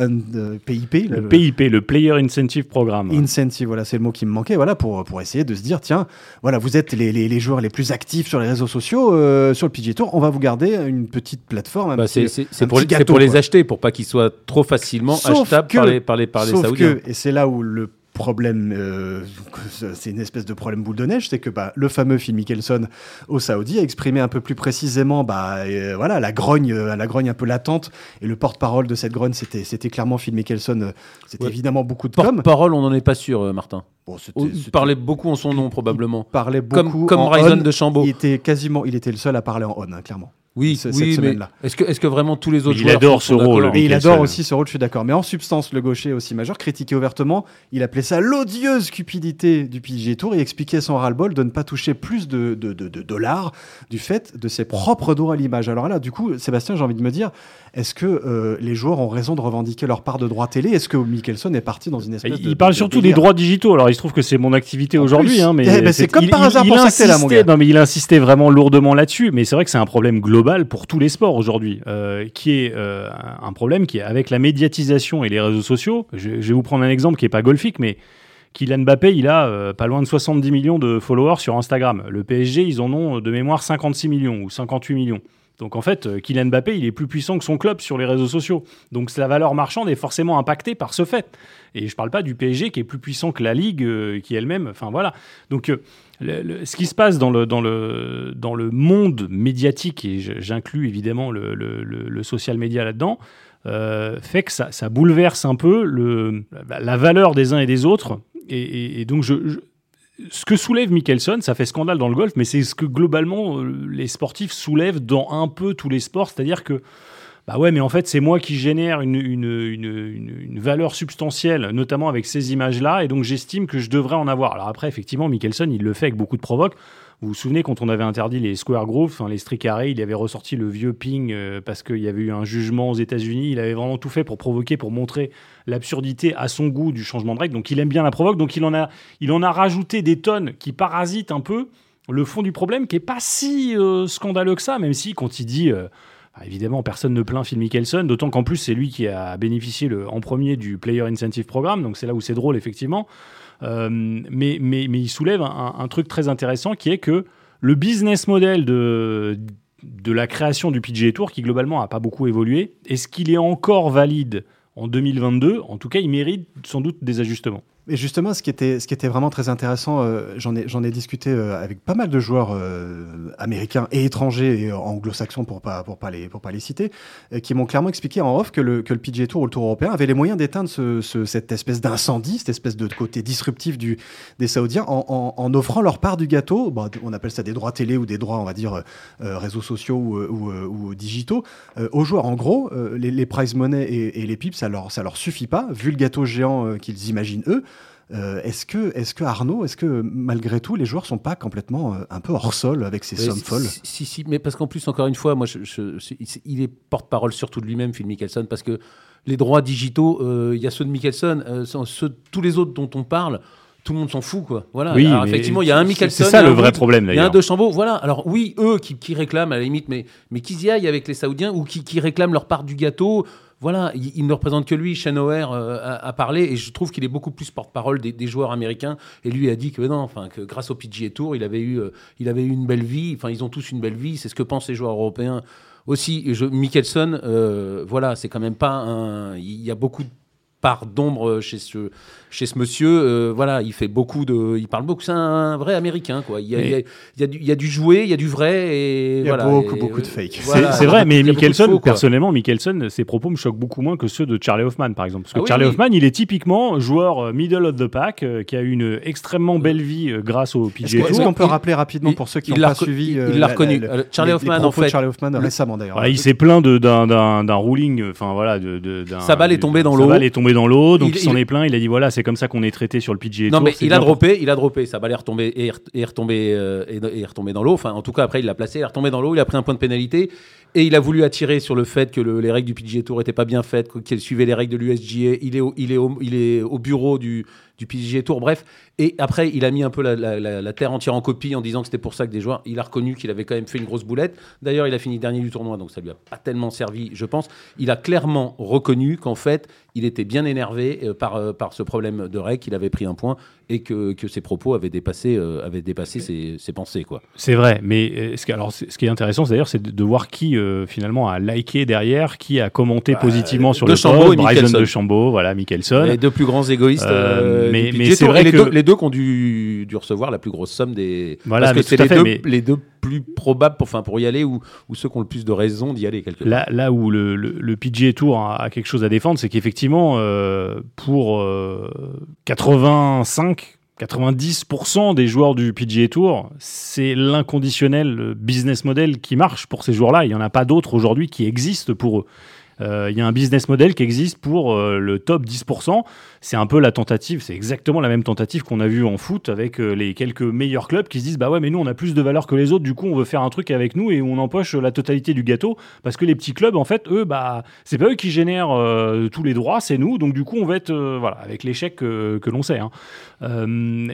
PIP. Le, PIP, le Player Incentive Programme. Incentive, voilà, c'est le mot qui me manque voilà, pour, pour essayer de se dire, tiens, voilà, vous êtes les, les, joueurs les plus actifs sur les réseaux sociaux, euh, sur le PGA Tour, on va vous garder une petite plateforme. Bah, c'est pour, pour, les acheter, pour pas qu'ils soient trop facilement achetables par les, par les, par les Saoudiens. et c'est là où le problème, euh, c'est une espèce de problème boule de neige, c'est que bah, le fameux Phil Mickelson au Saoudi a exprimé un peu plus précisément bah, euh, voilà, la, grogne, euh, la grogne un peu latente. Et le porte-parole de cette grogne, c'était clairement Phil Mickelson. C'était évidemment beaucoup de Porte-parole, on n'en est pas sûr, Martin. Bon, il parlait beaucoup en son nom, probablement. parlait beaucoup. Comme, comme de Chambaud. Il était quasiment, il était le seul à parler en on, hein, clairement. Oui, cette semaine-là. Est-ce que, est que vraiment tous les autres joueurs il adore ce rôle Et il adore aussi ce rôle, je suis d'accord. Mais en substance, le gaucher aussi majeur, critiqué ouvertement, il appelait ça l'odieuse cupidité du PGA Tour et expliquait son ras-le-bol de ne pas toucher plus de, de, de, de, dollars du fait de ses propres droits à l'image. Alors là, du coup, Sébastien, j'ai envie de me dire, est-ce que euh, les joueurs ont raison de revendiquer leur part de droit télé? Est-ce que Mickelson est parti dans une espèce il de. Il parle surtout des droits digitaux. Alors il se trouve que c'est mon activité aujourd'hui. Hein, mais eh ben, c'est comme par hasard pour ça là, mon gars. Non, mais il insistait vraiment lourdement là-dessus. Mais c'est vrai que c'est un problème global pour tous les sports aujourd'hui, euh, qui est euh, un problème qui est avec la médiatisation et les réseaux sociaux. Je, vais vous prendre un exemple qui n'est pas golfique, mais Kylian Mbappé, il a euh, pas loin de 70 millions de followers sur Instagram. Le PSG, ils en ont de mémoire 56 millions ou 58 millions. Donc en fait, Kylian Mbappé, il est plus puissant que son club sur les réseaux sociaux. Donc la valeur marchande est forcément impactée par ce fait. Et je ne parle pas du PSG qui est plus puissant que la Ligue, qui elle-même. Enfin voilà. Donc ce qui se passe dans le, dans le, dans le monde médiatique, et j'inclus évidemment le, le- social media là-dedans, euh, fait que ça, bouleverse un peu le, la, valeur des uns et des autres. Et, donc je, ce que soulève Mickelson, ça fait scandale dans le golf, mais c'est ce que globalement euh, les sportifs soulèvent dans un peu tous les sports, c'est-à-dire que bah ouais, mais en fait c'est moi qui génère une, une, une, valeur substantielle, notamment avec ces images-là, et donc j'estime que je devrais en avoir. Alors après, effectivement, Mickelson, il le fait avec beaucoup de provoques. Vous vous souvenez quand on avait interdit les square grooves, les carrés, il avait ressorti le vieux ping euh, parce qu'il y avait eu un jugement aux États-Unis. Il avait vraiment tout fait pour provoquer, pour montrer l'absurdité à son goût du changement de règle. Donc il aime bien la provoque. Donc il en a, il en a rajouté des tonnes qui parasitent un peu le fond du problème, qui est pas si euh, scandaleux que ça, même si quand il dit. euh, Évidemment, personne ne plaint Phil Mickelson, d'autant qu'en plus, c'est lui qui a bénéficié le, en premier du Player Incentive Programme, donc c'est là où c'est drôle, effectivement. Euh, mais, il soulève un, un truc très intéressant qui est que le business model de, de la création du PGA Tour, qui globalement n'a pas beaucoup évolué, est-ce qu'il est encore valide en 2022 En tout cas, il mérite sans doute des ajustements. Et justement, ce qui était, vraiment très intéressant, euh, j'en ai, discuté euh, avec pas mal de joueurs euh, américains et étrangers et anglo-saxons pour pas, pas les, citer, qui m'ont clairement expliqué en off que le, que PGA Tour ou le Tour européen avait les moyens d'éteindre ce, ce- cette espèce d'incendie, cette espèce de côté disruptif des Saoudiens en, offrant leur part du gâteau. On appelle ça des droits télé ou des droits, on va dire, réseaux sociaux ou, digitaux aux joueurs. En gros, les, les prize money et, les pips, ça leur, ça leur suffit pas, vu le gâteau géant qu'ils imaginent eux. Euh, est-ce que, est-ce que Arnaud, est-ce que malgré tout, les joueurs sont pas complètement euh, un peu hors sol avec ces sommes si- folles? si, si, si, mais parce qu'en plus, encore une fois, moi, je, je- je- il est porte-parole surtout de lui-même, Phil Mickelson, parce que les droits digitaux, euh, il y a ceux de Mickelson, euh, ceux, tous les autres dont on parle, tout le monde s'en fout, quoi. Voilà. Oui, Alors, effectivement, il y a un Mickelson. c'est ça le vrai Wood, problème, Il y a un d'ailleurs. De Chambeau, voilà. Alors oui, eux qui, qui réclament à la limite, mais, mais qu'ils y aillent avec les Saoudiens ou qui, qui réclament leur part du gâteau. Voilà, il, ne représente que lui. Shane O'Hare euh, a, parlé et je trouve qu'il est beaucoup plus porte-parole des, joueurs américains. Et lui a dit que non, enfin que grâce au PGA Tour, il avait eu, euh, il avait eu une belle vie. Enfin, ils ont tous une belle vie. C'est ce que pensent les joueurs européens aussi. Je, Mickelson, euh, voilà, c'est quand même pas un. Il y a beaucoup de part d'ombre chez ce, chez ce monsieur. Euh, voilà, il fait beaucoup de. Il parle beaucoup. C'est un vrai américain, quoi. Il y a, il y a- il y a du, il y a du joué, il y a du vrai. Et Il y a voilà, beaucoup, et, beaucoup de euh, fake. C'est- voilà. c'est vrai, mais Mickelson, faux, personnellement, Mickelson, ses propos me choquent beaucoup moins que ceux de Charlie Hoffman, par exemple. Parce que Ah oui, Charlie. Hoffman, il est typiquement joueur euh, middle of the pack, euh, qui a eu une extrêmement belle vie euh, grâce au Est-ce PGA qu'on- est-ce qu'on peut il- rappeler rapidement pour ceux qui pas reco- suivi il- euh, il l'a la- reconnu. la- Euh, Charlie les- les Hoffman, en fait, Charlie Hoffman le- récemment d'ailleurs. Voilà, il s'est plaint d'un- ruling, euh, enfin voilà, de, de- d'un- Sa balle est tombée dans l'eau. Dans l'eau, donc Il- il, s'en il- est plaint. Il a dit voilà, c'est comme ça qu'on est traité sur le PGA Non, Tour. mais il a droppé, il a droppé. Sa balle est retombée et est re- est retombée, euh, et et est retombée dans l'eau. Enfin, en tout cas, après, il l'a placé, il est retombé dans l'eau. Il a pris un point de pénalité et il a voulu attirer sur le fait que le- les règles du PGA Tour n'étaient pas bien faites, qu'elles suivaient les règles de l'USGA. Il est, au, il est, au, il est au bureau du, du PGA Tour. Bref, et après, il a mis un peu la, terre entière en copie en disant que c'était pour ça que des joueurs. Il a reconnu qu'il avait quand même fait une grosse boulette. D'ailleurs, il a fini dernier du tournoi, donc ça lui a pas tellement servi, je pense. Il a clairement reconnu qu'en fait, il était bien énervé euh, par, euh, par ce problème de règles, qu'il avait pris un point et que, que ses propos avaient dépassé, euh, avaient dépassé ses, ses pensées. Quoi. C'est vrai, mais euh, ce qui, alors, ce qui est intéressant, c'est d'ailleurs, c'est de, de voir qui euh, finalement a liké derrière, qui a commenté Bah, positivement sur De le Chambeau post, et Bryson de Chambeau, voilà, Mickelson. Les deux plus grands égoïstes. Euh, mais- c'est vrai les, que- deux, les deux qui ont dû, dû recevoir la plus grosse somme des. Voilà, parce que c'est les, fait, deux- mais- les deux plus probables pour, pour y aller ou, ou ceux qui ont le plus de raisons d'y aller quelque. Là, là où le, le, le PGA Tour a, a quelque chose à défendre, c'est qu'effectivement, pour euh, 85, 90% des joueurs du PGA Tour, c'est l'inconditionnel business model qui marche pour ces joueurs-là. Il n'y en a pas d'autres aujourd'hui qui existent pour eux. Euh, il y a un business model qui existe pour euh, le top 10%. C'est un peu la tentative, c'est exactement la même tentative qu'on a vue en foot avec euh, les quelques meilleurs clubs qui se disent bah ouais mais nous on a plus de valeur que les autres, du coup on veut faire un truc avec nous et on empoche la totalité du gâteau parce que les petits clubs en fait eux bah c'est pas eux qui génèrent tous les droits, c'est nous donc du coup on va être voilà avec l'échec que, l'on sait. Hein.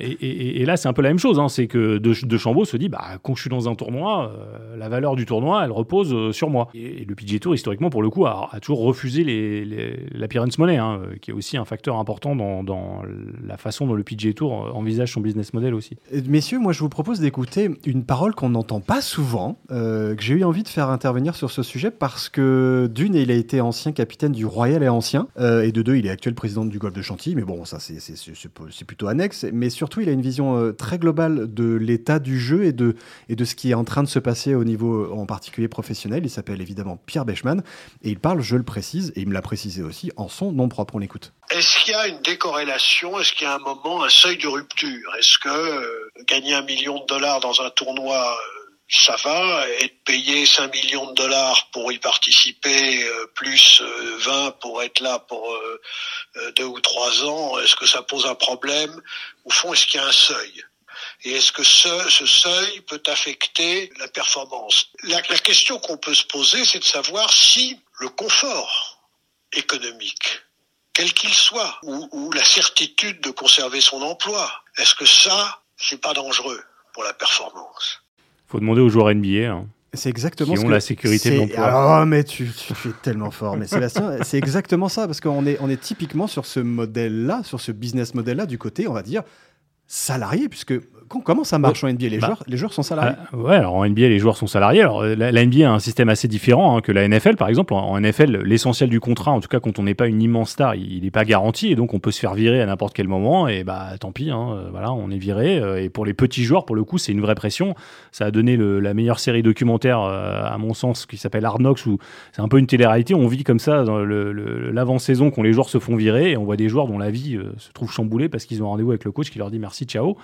Et, là c'est un peu la même chose, hein. c'est que de, de Chambaud se dit bah quand je suis dans un tournoi, la valeur du tournoi elle repose sur moi. Et, le PGA Tour historiquement pour le coup a, toujours refusé les, les, l'appearance money, hein, qui est aussi un facteur important dans, dans, la façon dont le PGA Tour envisage son business model aussi. Messieurs, moi je vous propose d'écouter une parole qu'on n'entend pas souvent, euh, que j'ai eu envie de faire intervenir sur ce sujet parce que d'une, il a été ancien capitaine du Royal et ancien, euh, et de deux, il est actuel président du golf de Chantilly, mais bon, ça c'est, c'est, c'est plutôt annexe, mais surtout il a une vision euh, très globale de l'état du jeu et de, et de ce qui est en train de se passer au niveau en particulier professionnel. Il s'appelle évidemment Pierre Bechman, et il parle, je le précise, et il me l'a précisé aussi, en son nom propre. On l'écoute. Est-ce qu'il y a une décorrélation. Est-ce qu'il y a un moment, un seuil de rupture? Est-ce que euh, gagner un million de dollars dans un tournoi, euh, ça va? Être payé 5 millions de dollars pour y participer, euh, plus 20 pour être là pour deux ou trois ans, est-ce que ça pose un problème? Au fond, est-ce qu'il y a un seuil? Et est-ce que ce, seuil peut affecter la performance? La question qu'on peut se poser, c'est de savoir si le confort économique, quel qu'il soit, ou, ou, la certitude de conserver son emploi, est-ce que ça, c'est pas dangereux pour la performance? Faut demander aux joueurs NBA. Hein. C'est exactement qui ce ont que la sécurité de l'emploi. Oh, mais tu, tu fais tellement fort. Mais Sébastien, c'est exactement ça, parce qu'on est, on est typiquement sur ce modèle-là, sur ce business modèle-là, du côté, on va dire, salarié, puisque comment ça marche en NBA les, bah, joueurs, les joueurs sont salariés euh, Ouais, alors en NBA, les joueurs sont salariés. Alors, la, NBA a un système assez différent hein, que la NFL, par exemple. En, NFL, l'essentiel du contrat, en tout cas quand on n'est pas une immense star, il n'est pas garanti et donc on peut se faire virer à n'importe quel moment. Et bah tant pis, hein, euh, voilà, on est viré. Euh, et pour les petits joueurs, pour le coup, c'est une vraie pression. Ça a donné le, la meilleure série documentaire, à mon sens, qui s'appelle Arnox, où c'est un peu une télé-réalité. On vit comme ça dans l'avant-saison quand les joueurs se font virer et on voit des joueurs dont la vie se trouve chamboulée parce qu'ils ont rendez-vous avec le coach qui leur dit merci, ciao.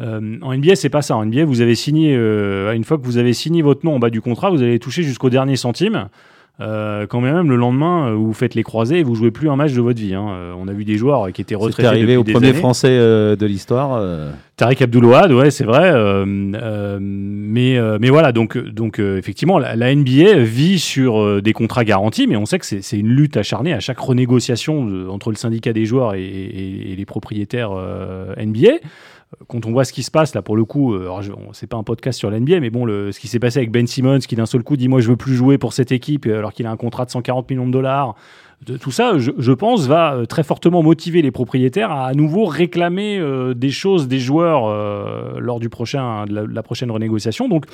Euh, en NBA, c'est pas ça. En NBA, vous avez signé, euh, une fois que vous avez signé votre nom en bas du contrat, vous allez toucher jusqu'au dernier centime. Euh, quand même le lendemain vous faites les croisés et vous jouez plus un match de votre vie. Hein. on a vu des joueurs qui étaient retraités. C'est arrivé au premier français de l'histoire. Tariq Abdoulouad, ouais, c'est vrai. mais mais voilà, donc donc effectivement, la, NBA vit sur des contrats garantis, mais on sait que c'est une lutte acharnée à chaque renégociation entre le syndicat des joueurs et, et les propriétaires NBA quand on voit ce qui se passe là pour le coup, euh, c'est pas un podcast sur l'NBA, mais bon, ce qui s'est passé avec Ben Simmons qui d'un seul coup dit moi je veux plus jouer pour cette équipe euh, alors qu'il a un contrat de 140 millions de dollars. Tout ça, je, pense, va euh, très fortement motiver les propriétaires à à nouveau réclamer des choses des joueurs lors du prochain, de la, prochaine renégociation. Donc,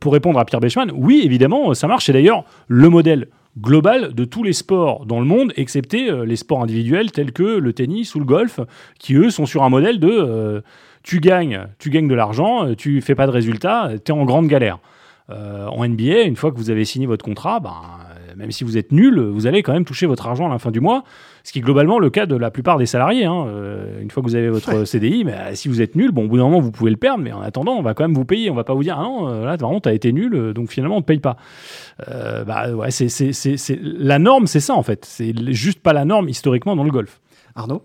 pour répondre à Pierre Bechman, oui, évidemment, ça marche. C'est d'ailleurs le modèle global de tous les sports dans le monde, excepté les sports individuels tels que le tennis ou le golf, qui eux sont sur un modèle de tu gagnes, tu gagnes de l'argent, euh, tu fais pas de résultats, tu es en grande galère. Euh, en NBA, une fois que vous avez signé votre contrat, ben, même si vous êtes nul, vous allez quand même toucher votre argent à la fin du mois, ce qui est globalement le cas de la plupart des salariés. Hein. Euh, une fois que vous avez votre CDI, mais si vous êtes nul, bon, au bout d'un moment, vous pouvez le perdre, mais en attendant, on va quand même vous payer. On va pas vous dire, ah non, là, vraiment, tu as été nul, donc finalement, on ne te paye pas. bah, ouais, c'est, La norme, c'est ça, en fait. C'est juste pas la norme historiquement dans le golf. Arnaud?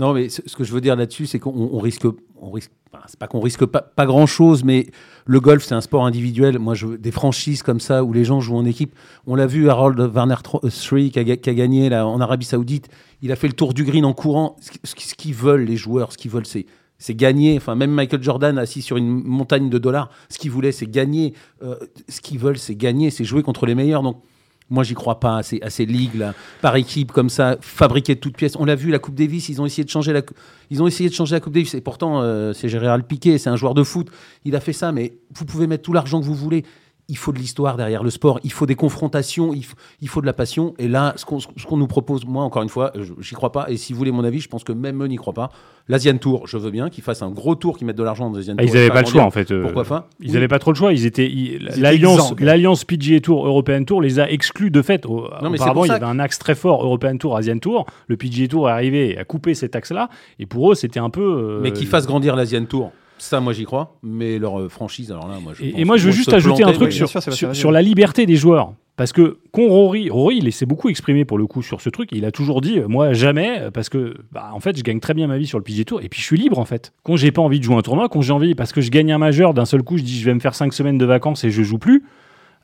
Non, mais ce que je veux dire là-dessus, c'est qu'on risque, on risque, c'est pas qu'on risque pas, pas grand-chose, mais le golf, c'est un sport individuel. Moi, je, des franchises comme ça où les gens jouent en équipe. On l'a vu, Harold Warner 3 qui a, qui a gagné là, en Arabie Saoudite. Il a fait le tour du green en courant. Ce, ce qu'ils veulent, les joueurs, ce qu'ils veulent, c'est c'est gagner. Enfin, même Michael Jordan assis sur une montagne de dollars, ce qu'il voulait, c'est gagner. Euh, ce qu'ils veulent, c'est gagner, c'est jouer contre les meilleurs. Donc, moi, j'y crois pas à ces, à ligues là, par équipe comme ça, fabriquées de toutes pièces. On l'a vu, la Coupe Davis, ils ont essayé de changer la, ils ont essayé de changer la Coupe Davis. Et pourtant, euh, c'est Gérald Piquet, c'est un joueur de foot. Il a fait ça, mais vous pouvez mettre tout l'argent que vous voulez il faut de l'histoire derrière le sport, il faut des confrontations, il faut, il faut de la passion. Et là, ce qu'on nous propose, moi, encore une fois, j'y crois pas. Et si vous voulez mon avis, je pense que même eux n'y croient pas. L'Asian Tour, je veux bien qu'ils fassent un gros tour, qu'ils mettent de l'argent dans l'Asian ah, Tour. Ils n'avaient pas le choix, en fait. Euh, Pourquoi pas Ils n'avaient pas trop le choix. Ils étaient, l'alliance, l'alliance PGA Tour, European Tour les a exclus de fait. non, mais Auparavant, il y avait un axe très fort European Tour, Asian Tour. Le PGA Tour est arrivé à couper cet axe-là. Et pour eux, c'était un peu. Euh, mais qu'ils fassent grandir l'Asian Tour. Ça, moi, j'y crois. Mais leur euh, franchise, alors là, moi, je Et, et moi, je veux juste ajouter un truc sur, sur, la liberté des joueurs. Parce que con Rory, Rory, il s'est beaucoup exprimé pour le coup sur ce truc. Il a toujours dit, euh, moi jamais, parce que bah, en fait, je gagne très bien ma vie sur le PG Tour et puis je suis libre en fait. Quand j'ai pas envie de jouer un tournoi, quand j'ai envie, parce que je gagne un majeur, d'un seul coup, je dis, je vais me faire 5 semaines de vacances et je joue plus.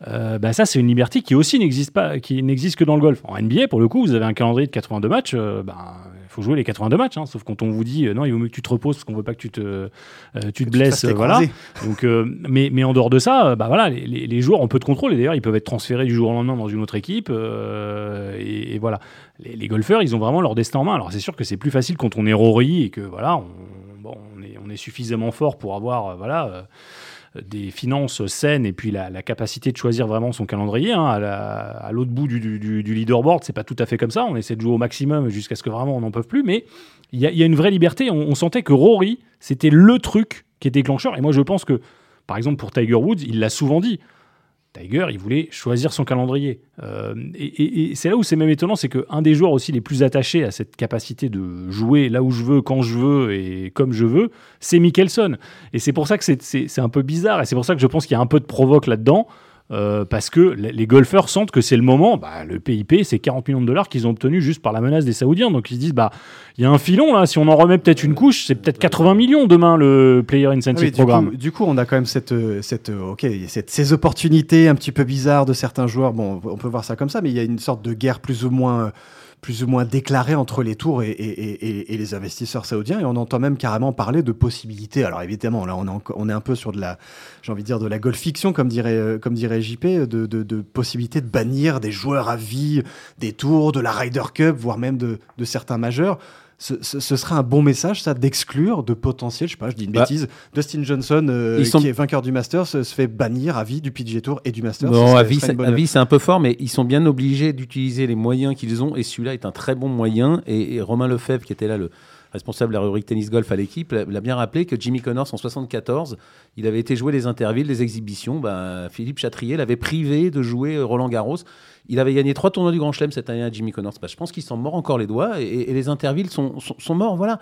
Euh, bah ça c'est une liberté qui aussi n'existe pas, qui n'existe que dans le golf. En NBA, pour le coup, vous avez un calendrier de 82 matchs. Euh, bah, faut jouer les 82 matchs, hein, sauf quand on vous dit euh, non, il vaut mieux que tu te reposes parce qu'on veut pas que tu te, euh, tu te blesses, fasses voilà. Donc, euh, mais, mais en dehors de ça, euh, bah voilà, les, les- les joueurs ont peu de contrôle et d'ailleurs ils peuvent être transférés du jour au lendemain dans une autre équipe euh, et, et voilà. Les, les golfeurs, ils ont vraiment leur destin en main. Alors c'est sûr que c'est plus facile quand on est Rory et que voilà, on, bon, on est, on est suffisamment fort pour avoir euh, voilà. Des finances saines et puis la, la capacité de choisir vraiment son calendrier. hein. à la- à l'autre bout du, du- du- leaderboard, c'est pas tout à fait comme ça. On essaie de jouer au maximum jusqu'à ce que vraiment on n'en peut plus. Mais il y, a- une vraie liberté. On, on sentait que Rory, c'était le truc qui était déclencheur. Et moi, je pense que, par exemple, pour Tiger Woods, il l'a souvent dit. Tiger, il voulait choisir son calendrier. Euh, et c'est là où c'est même étonnant, c'est qu'un des joueurs aussi les plus attachés à cette capacité de jouer là où je veux, quand je veux et comme je veux, c'est Mickelson. Et c'est pour ça que c'est un peu bizarre, et c'est pour ça que je pense qu'il y a un peu de provoque là-dedans. Euh, parce que les golfeurs sentent que c'est le moment. Bah, le PIP, c'est 40 millions de dollars qu'ils ont obtenus juste par la menace des Saoudiens. Donc ils se disent, bah, il y a un filon là. Si on en remet peut-être une couche, c'est peut-être 80 millions demain le Player Ah Incentive oui, du, Programme. coup, du coup, on a quand même cette, euh, cette, euh, ok, cette- ces opportunités un petit peu bizarres de certains joueurs. Bon, on peut voir ça comme ça, mais il y a une sorte de guerre plus ou moins, euh, plus ou moins déclarée entre les tours et, les investisseurs saoudiens. Et on entend même carrément parler de possibilités. Alors évidemment, là, on on est un peu sur de la, j'ai envie de dire, de la golf fiction, comme dirait, euh, comme dirait JP, de, de, possibilités de bannir des joueurs à vie des tours, de la Ryder Cup, voire même de certains majeurs. Ce, ce- ce serait un bon message, ça, d'exclure de potentiel, je sais pas, je dis une Bah, bêtise, Dustin Johnson, euh, sont- qui est vainqueur du Masters, se se fait bannir à vie du PGA Tour et du Masters. Serait- à vie, c'est- bonne- à vie, c'est un peu fort, mais ils sont bien obligés d'utiliser les moyens qu'ils ont, et celui-là est un très bon moyen. Et, et Romain Lefebvre, qui était là, le responsable de la rubrique tennis golf à l'équipe, l'a bien rappelé que Jimmy Connors, en 74, il avait été jouer les intervilles, les exhibitions. Ben, Philippe Chatrier l'avait privé de jouer Roland Garros. Il avait gagné trois tournois du Grand Chelem cette année à Jimmy Connors. Ben, je pense qu'il s'en mord encore les doigts, et, les intervilles sont, sont, morts. Voilà.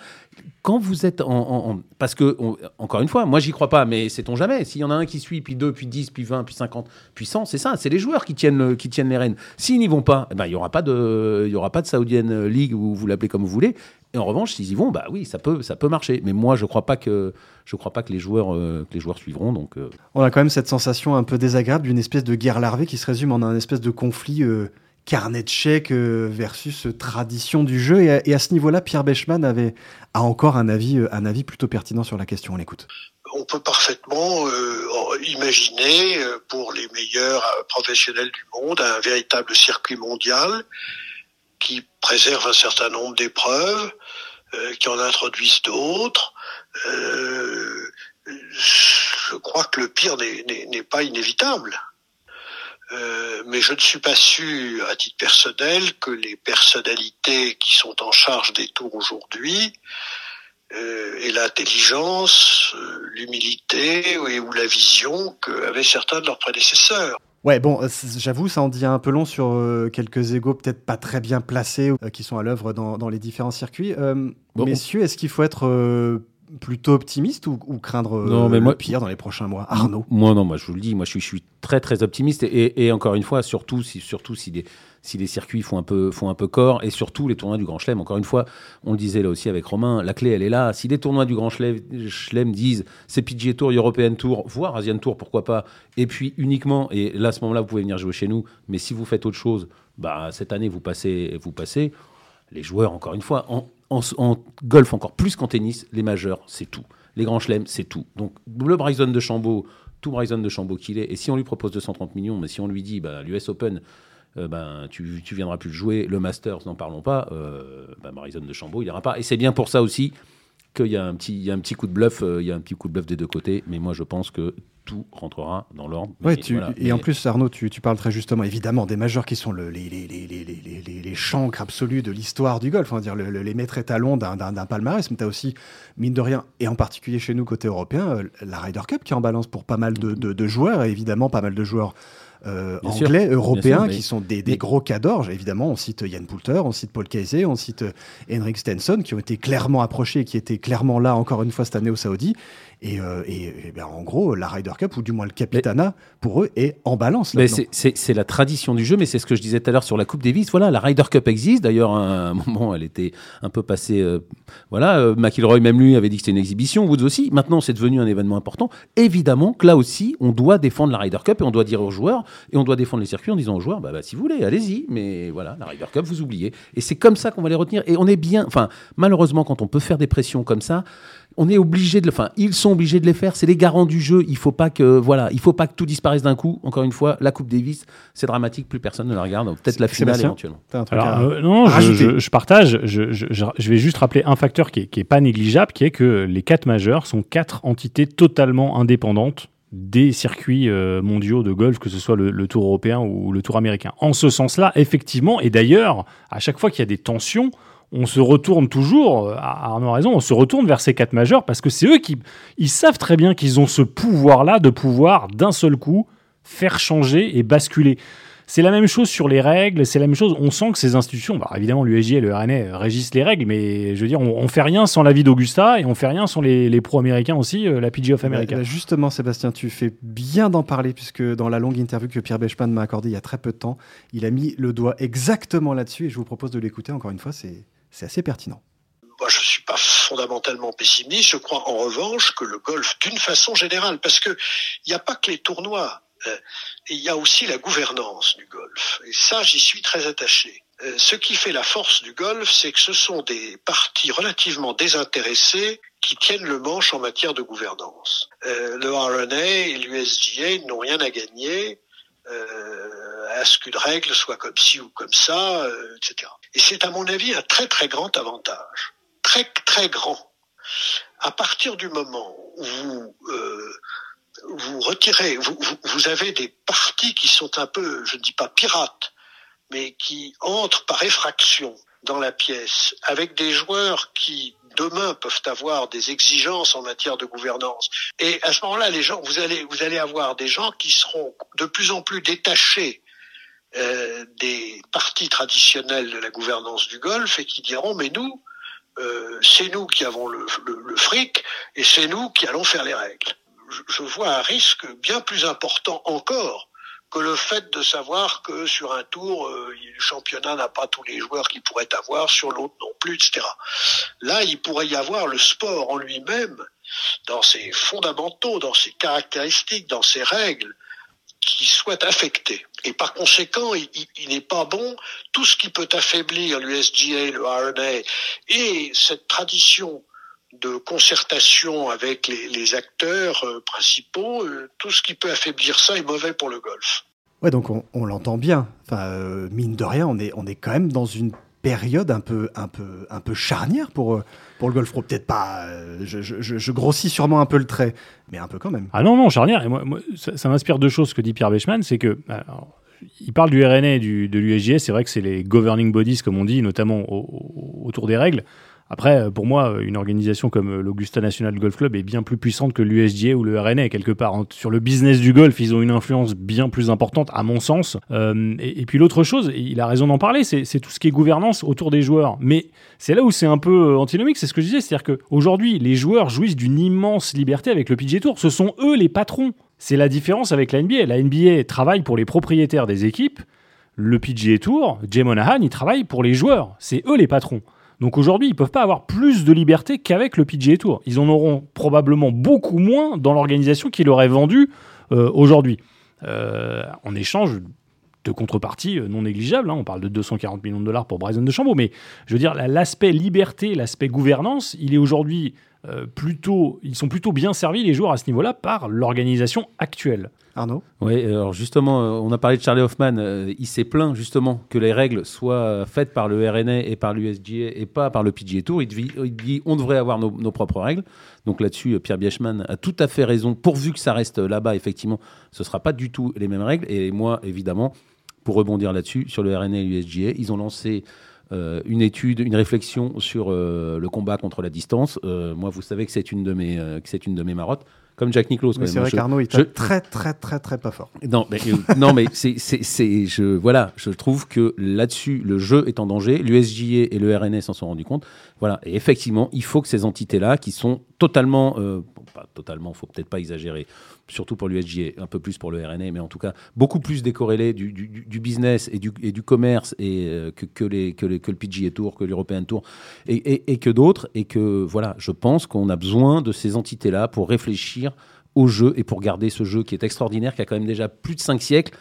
Quand vous êtes en. parce que, encore une fois, moi, j'y crois pas, mais sait-on jamais. S'il y en a un qui suit, puis deux, puis 10, puis 20, puis 50, puis 100, c'est ça. C'est les joueurs qui tiennent, qui tiennent les rênes. S'ils n'y vont pas, eh ben, il n'y aura pas de, il y aura pas de Saoudienne League, ou vous l'appelez comme vous voulez. Et en revanche, s'ils y vont, bah oui, ça peut, ça peut marcher. Mais moi, je crois pas que, je crois pas que les joueurs, euh, que les joueurs suivront. Donc, euh, On a quand même cette sensation un peu désagréable d'une espèce de guerre larvée qui se résume en un espèce de conflit euh, carnet de chèques euh, versus euh, tradition du jeu. Et à, et à ce niveau-là, Pierre Bechman avait, a encore un avis, euh, un avis plutôt pertinent sur la question. On l'écoute. on peut parfaitement euh, imaginer euh, pour les meilleurs euh, professionnels du monde un véritable circuit mondial qui préserve un certain nombre d'épreuves, euh, qui en introduisent d'autres. Euh, je crois que le pire n'est- pas inévitable. Euh, mais je ne suis pas sûr, à titre personnel, que les personnalités qui sont en charge des tours aujourd'hui euh, et l'intelligence, euh, l'humilité ou la vision qu'avaient certains de leurs prédécesseurs. Ouais, bon, euh, j'avoue, ça en dit un peu long sur euh, quelques égos peut-être pas très bien placés euh, qui sont à l'œuvre dans, dans les différents circuits. Euh, Bon, messieurs, est-ce qu'il faut être plutôt optimiste ou, ou craindre Non, mais le moi- pire dans les prochains mois? Arnaud? Moi, non, moi, je vous le dis, moi, je suis, je suis très, très optimiste. Et, et encore une fois, surtout si, surtout si les, si les circuits font un, peu, un corps, et surtout les tournois du Grand Chelem. Encore une fois, on le disait là aussi avec Romain, la clé, elle est là. Si les tournois du Grand Chelem, Chelem disent c'est PGA Tour, European Tour, voire Asian Tour, pourquoi pas, et puis uniquement, et là, à ce moment-là, vous pouvez venir jouer chez nous, mais si vous faites autre chose, bah, cette année, vous passez, vous passez. Les joueurs, encore une fois, en, golf encore plus qu'en tennis, les majeurs, c'est tout. Les grands chelems, c'est tout. Donc, le Bryson de Chambaud, tout Bryson de Chambaud qu'il est, et si on lui propose 230 millions, mais si on lui dit, bah, l'US Open, euh, ben, tu, tu viendras plus le jouer, le Masters, n'en parlons pas, euh, ben, Bryson de Chambaud, il n'ira pas. Et c'est bien pour ça aussi qu'il y a un petit, il y a un petit coup de bluff, euh, il y a un petit coup de bluff des deux côtés, mais moi je pense que tout rentrera dans l'ordre. Ouais, tu, voilà. et Mais- en plus, Arnaud, tu, tu parles très justement, évidemment, des majeurs qui sont le- les, les, les, les, les, les, les chancres absolus de l'histoire du golf, on va dire le- le- les maîtres étalons d'un- palmarès, mais tu as aussi, mine de rien, et en particulier chez nous, côté européen, euh, la Ryder Cup qui est en balance pour pas mal de, de, de joueurs, et évidemment pas mal de joueurs euh, sûr, anglais, européens, sûr, mais- qui sont des, des mais- gros cadors. Évidemment, on cite Yann Poulter, on cite Paul Casey, on cite euh, Henrik Stenson, qui ont été clairement approchés, qui étaient clairement là encore une fois cette année au Saudi. Et, euh, et- et ben, en gros, la Ryder Cup, ou du moins le Capitana, pour eux, est en balance. Mais c'est la tradition du jeu, mais c'est ce que je disais tout à l'heure sur la Coupe Davis. Voilà, la Ryder Cup existe. D'ailleurs, à un moment, elle était un peu passée. euh, voilà, euh, McIlroy, même lui, avait dit que c'était une exhibition. Woods aussi. Maintenant, c'est devenu un événement important. Évidemment que là aussi, on doit défendre la Ryder Cup et on doit dire aux joueurs et on doit défendre les circuits en disant aux joueurs bah, bah, si vous voulez, allez-y. Mais voilà, la Ryder Cup, vous oubliez. Et c'est comme ça qu'on va les retenir. Et on est bien. Enfin, malheureusement, quand on peut faire des pressions comme ça, on est obligé de le. Enfin, ils sont obligés de les faire. C'est les garants du jeu. Il faut pas que voilà, il faut pas que tout disparaisse d'un coup. Encore une fois, la Coupe Davis, c'est dramatique. Plus personne ne la regarde. Peut-être la finale éventuellement. Alors, à- euh, non, je, rajouter. je- je partage. Je, je- je- je vais juste rappeler un facteur qui est, qui est pas négligeable, qui est que les quatre majeurs sont quatre entités totalement indépendantes des circuits euh, mondiaux de golf, que ce soit le, le Tour européen ou le Tour américain. En ce sens-là, effectivement, et d'ailleurs, à chaque fois qu'il y a des tensions, on se retourne toujours, euh, Arnaud a raison, on se retourne vers ces quatre majeurs parce que c'est eux qui ils savent très bien qu'ils ont ce pouvoir-là de pouvoir d'un seul coup faire changer et basculer. C'est la même chose sur les règles, c'est la même chose. On sent que ces institutions, bah, évidemment, l'USJ et le RNA régissent les règles, mais je veux dire, on, on fait rien sans l'avis d'Augusta et on fait rien sans les, les pros américains aussi, euh, la PG of America. Bah, bah, justement, Sébastien, tu fais bien d'en parler, puisque dans la longue interview que Pierre Bechman m'a accordée il y a très peu de temps, il a mis le doigt exactement là-dessus, et je vous propose de l'écouter encore une fois, c'est c'est assez pertinent. Moi, je suis pas fondamentalement pessimiste. Je crois en revanche que le golf, d'une façon générale, parce que il n'y a pas que les tournois, euh, il y a aussi la gouvernance du golf. Et ça, j'y suis très attaché. Euh, ce qui fait la force du golf, c'est que ce sont des partis relativement désintéressés qui tiennent le manche en matière de gouvernance. Euh, le RNA et l'USGA n'ont rien à gagner euh, à ce qu'une règle soit comme ci ou comme ça, euh, etc. Et c'est à mon avis un très très grand avantage, très très grand. À partir du moment où vous euh, vous retirez, vous, vous, vous avez des partis qui sont un peu, je ne dis pas pirates, mais qui entrent par effraction dans la pièce, avec des joueurs qui demain peuvent avoir des exigences en matière de gouvernance. Et à ce moment-là, les gens, vous allez, vous allez avoir des gens qui seront de plus en plus détachés euh, des partis traditionnels de la gouvernance du golf et qui diront mais nous, euh, c'est nous qui avons le, le, le fric et c'est nous qui allons faire les règles. Je, je vois un risque bien plus important encore que le fait de savoir que sur un tour, euh, le championnat n'a pas tous les joueurs qu'il pourrait avoir, sur l'autre non plus, etc. Là, il pourrait y avoir le sport en lui-même, dans ses fondamentaux, dans ses caractéristiques, dans ses règles, qui soit affecté. Et par conséquent, il, il, n'est pas bon tout ce qui peut affaiblir l'USGA, le RNA et cette tradition de concertation avec les, les acteurs euh, principaux, euh, tout ce qui peut affaiblir ça est mauvais pour le golf. Ouais, donc on, on l'entend bien. Enfin, euh, mine de rien, on est, on est quand même dans une période un peu, un peu, un peu charnière pour, pour le golf pro. Peut-être pas, euh, je, je, je, grossis sûrement un peu le trait, mais un peu quand même. Ah non, non, charnière. Et moi, moi ça, ça m'inspire deux choses que dit Pierre Bechman, c'est que alors, il parle du RNA et du, de l'USGS, c'est vrai que c'est les governing bodies, comme on dit, notamment au, autour des règles. Après, pour moi, une organisation comme l'Augusta National Golf Club est bien plus puissante que l'USGA ou le RNA, quelque part. Sur le business du golf, ils ont une influence bien plus importante, à mon sens. Euh, et, et, puis l'autre chose, il a raison d'en parler, c'est tout ce qui est gouvernance autour des joueurs. Mais c'est là où c'est un peu antinomique, c'est ce que je disais, c'est-à-dire qu'aujourd'hui, les joueurs jouissent d'une immense liberté avec le PGA Tour. Ce sont eux les patrons. C'est la différence avec la NBA. La NBA travaille pour les propriétaires des équipes. Le PGA Tour, Jay Monahan, il travaille pour les joueurs. C'est eux les patrons. Donc aujourd'hui, ils ne peuvent pas avoir plus de liberté qu'avec le PGA Tour. Ils en auront probablement beaucoup moins dans l'organisation qui leur vendue euh, aujourd'hui. Euh, en échange de contrepartie non négligeable, hein, on parle de 240 millions de dollars pour Bryson DeChambeau, mais je veux dire, l'aspect liberté, l'aspect gouvernance, il est aujourd'hui euh, plutôt, ils sont plutôt bien servis, les joueurs, à ce niveau-là, par l'organisation actuelle. Arnaud Oui, alors justement, on a parlé de Charlie Hoffman. Euh, il s'est plaint justement que les règles soient faites par le RNA et par l'USGA et pas par le PGA Tour. Il, dit, on devrait avoir nos, propres règles. Donc là-dessus, Pierre Biechman a tout à fait raison. Pourvu que ça reste là-bas, effectivement, ce ne sera pas du tout les mêmes règles. Et moi, évidemment, pour rebondir là-dessus, sur le RNA et l'USGA, ils ont lancé euh, une étude, une réflexion sur euh, le combat contre la distance. Euh, moi, vous savez que c'est une une de mes marottes comme Jack Nicklaus. Mais c'est vrai hein. Qu'Arnaud est je- très très très très pas fort. Non, mais, euh, non, mais c'est, c'est, c'est- je, voilà, je trouve que là-dessus, le jeu est en danger. L'USJA et le RNS s'en sont rendus compte. Voilà, et effectivement, il faut que ces entités-là, qui sont totalement, euh, pas totalement, faut peut-être pas exagérer, surtout pour l'USJA, un peu plus pour le RNA, mais en tout cas beaucoup plus décorrélés du, business et du, commerce et euh, que, le PGA Tour, que l'European Tour et, que d'autres. Et que voilà, je pense qu'on a besoin de ces entités-là pour réfléchir au jeu et pour garder ce jeu qui est extraordinaire, qui a quand même déjà plus de 5 siècles.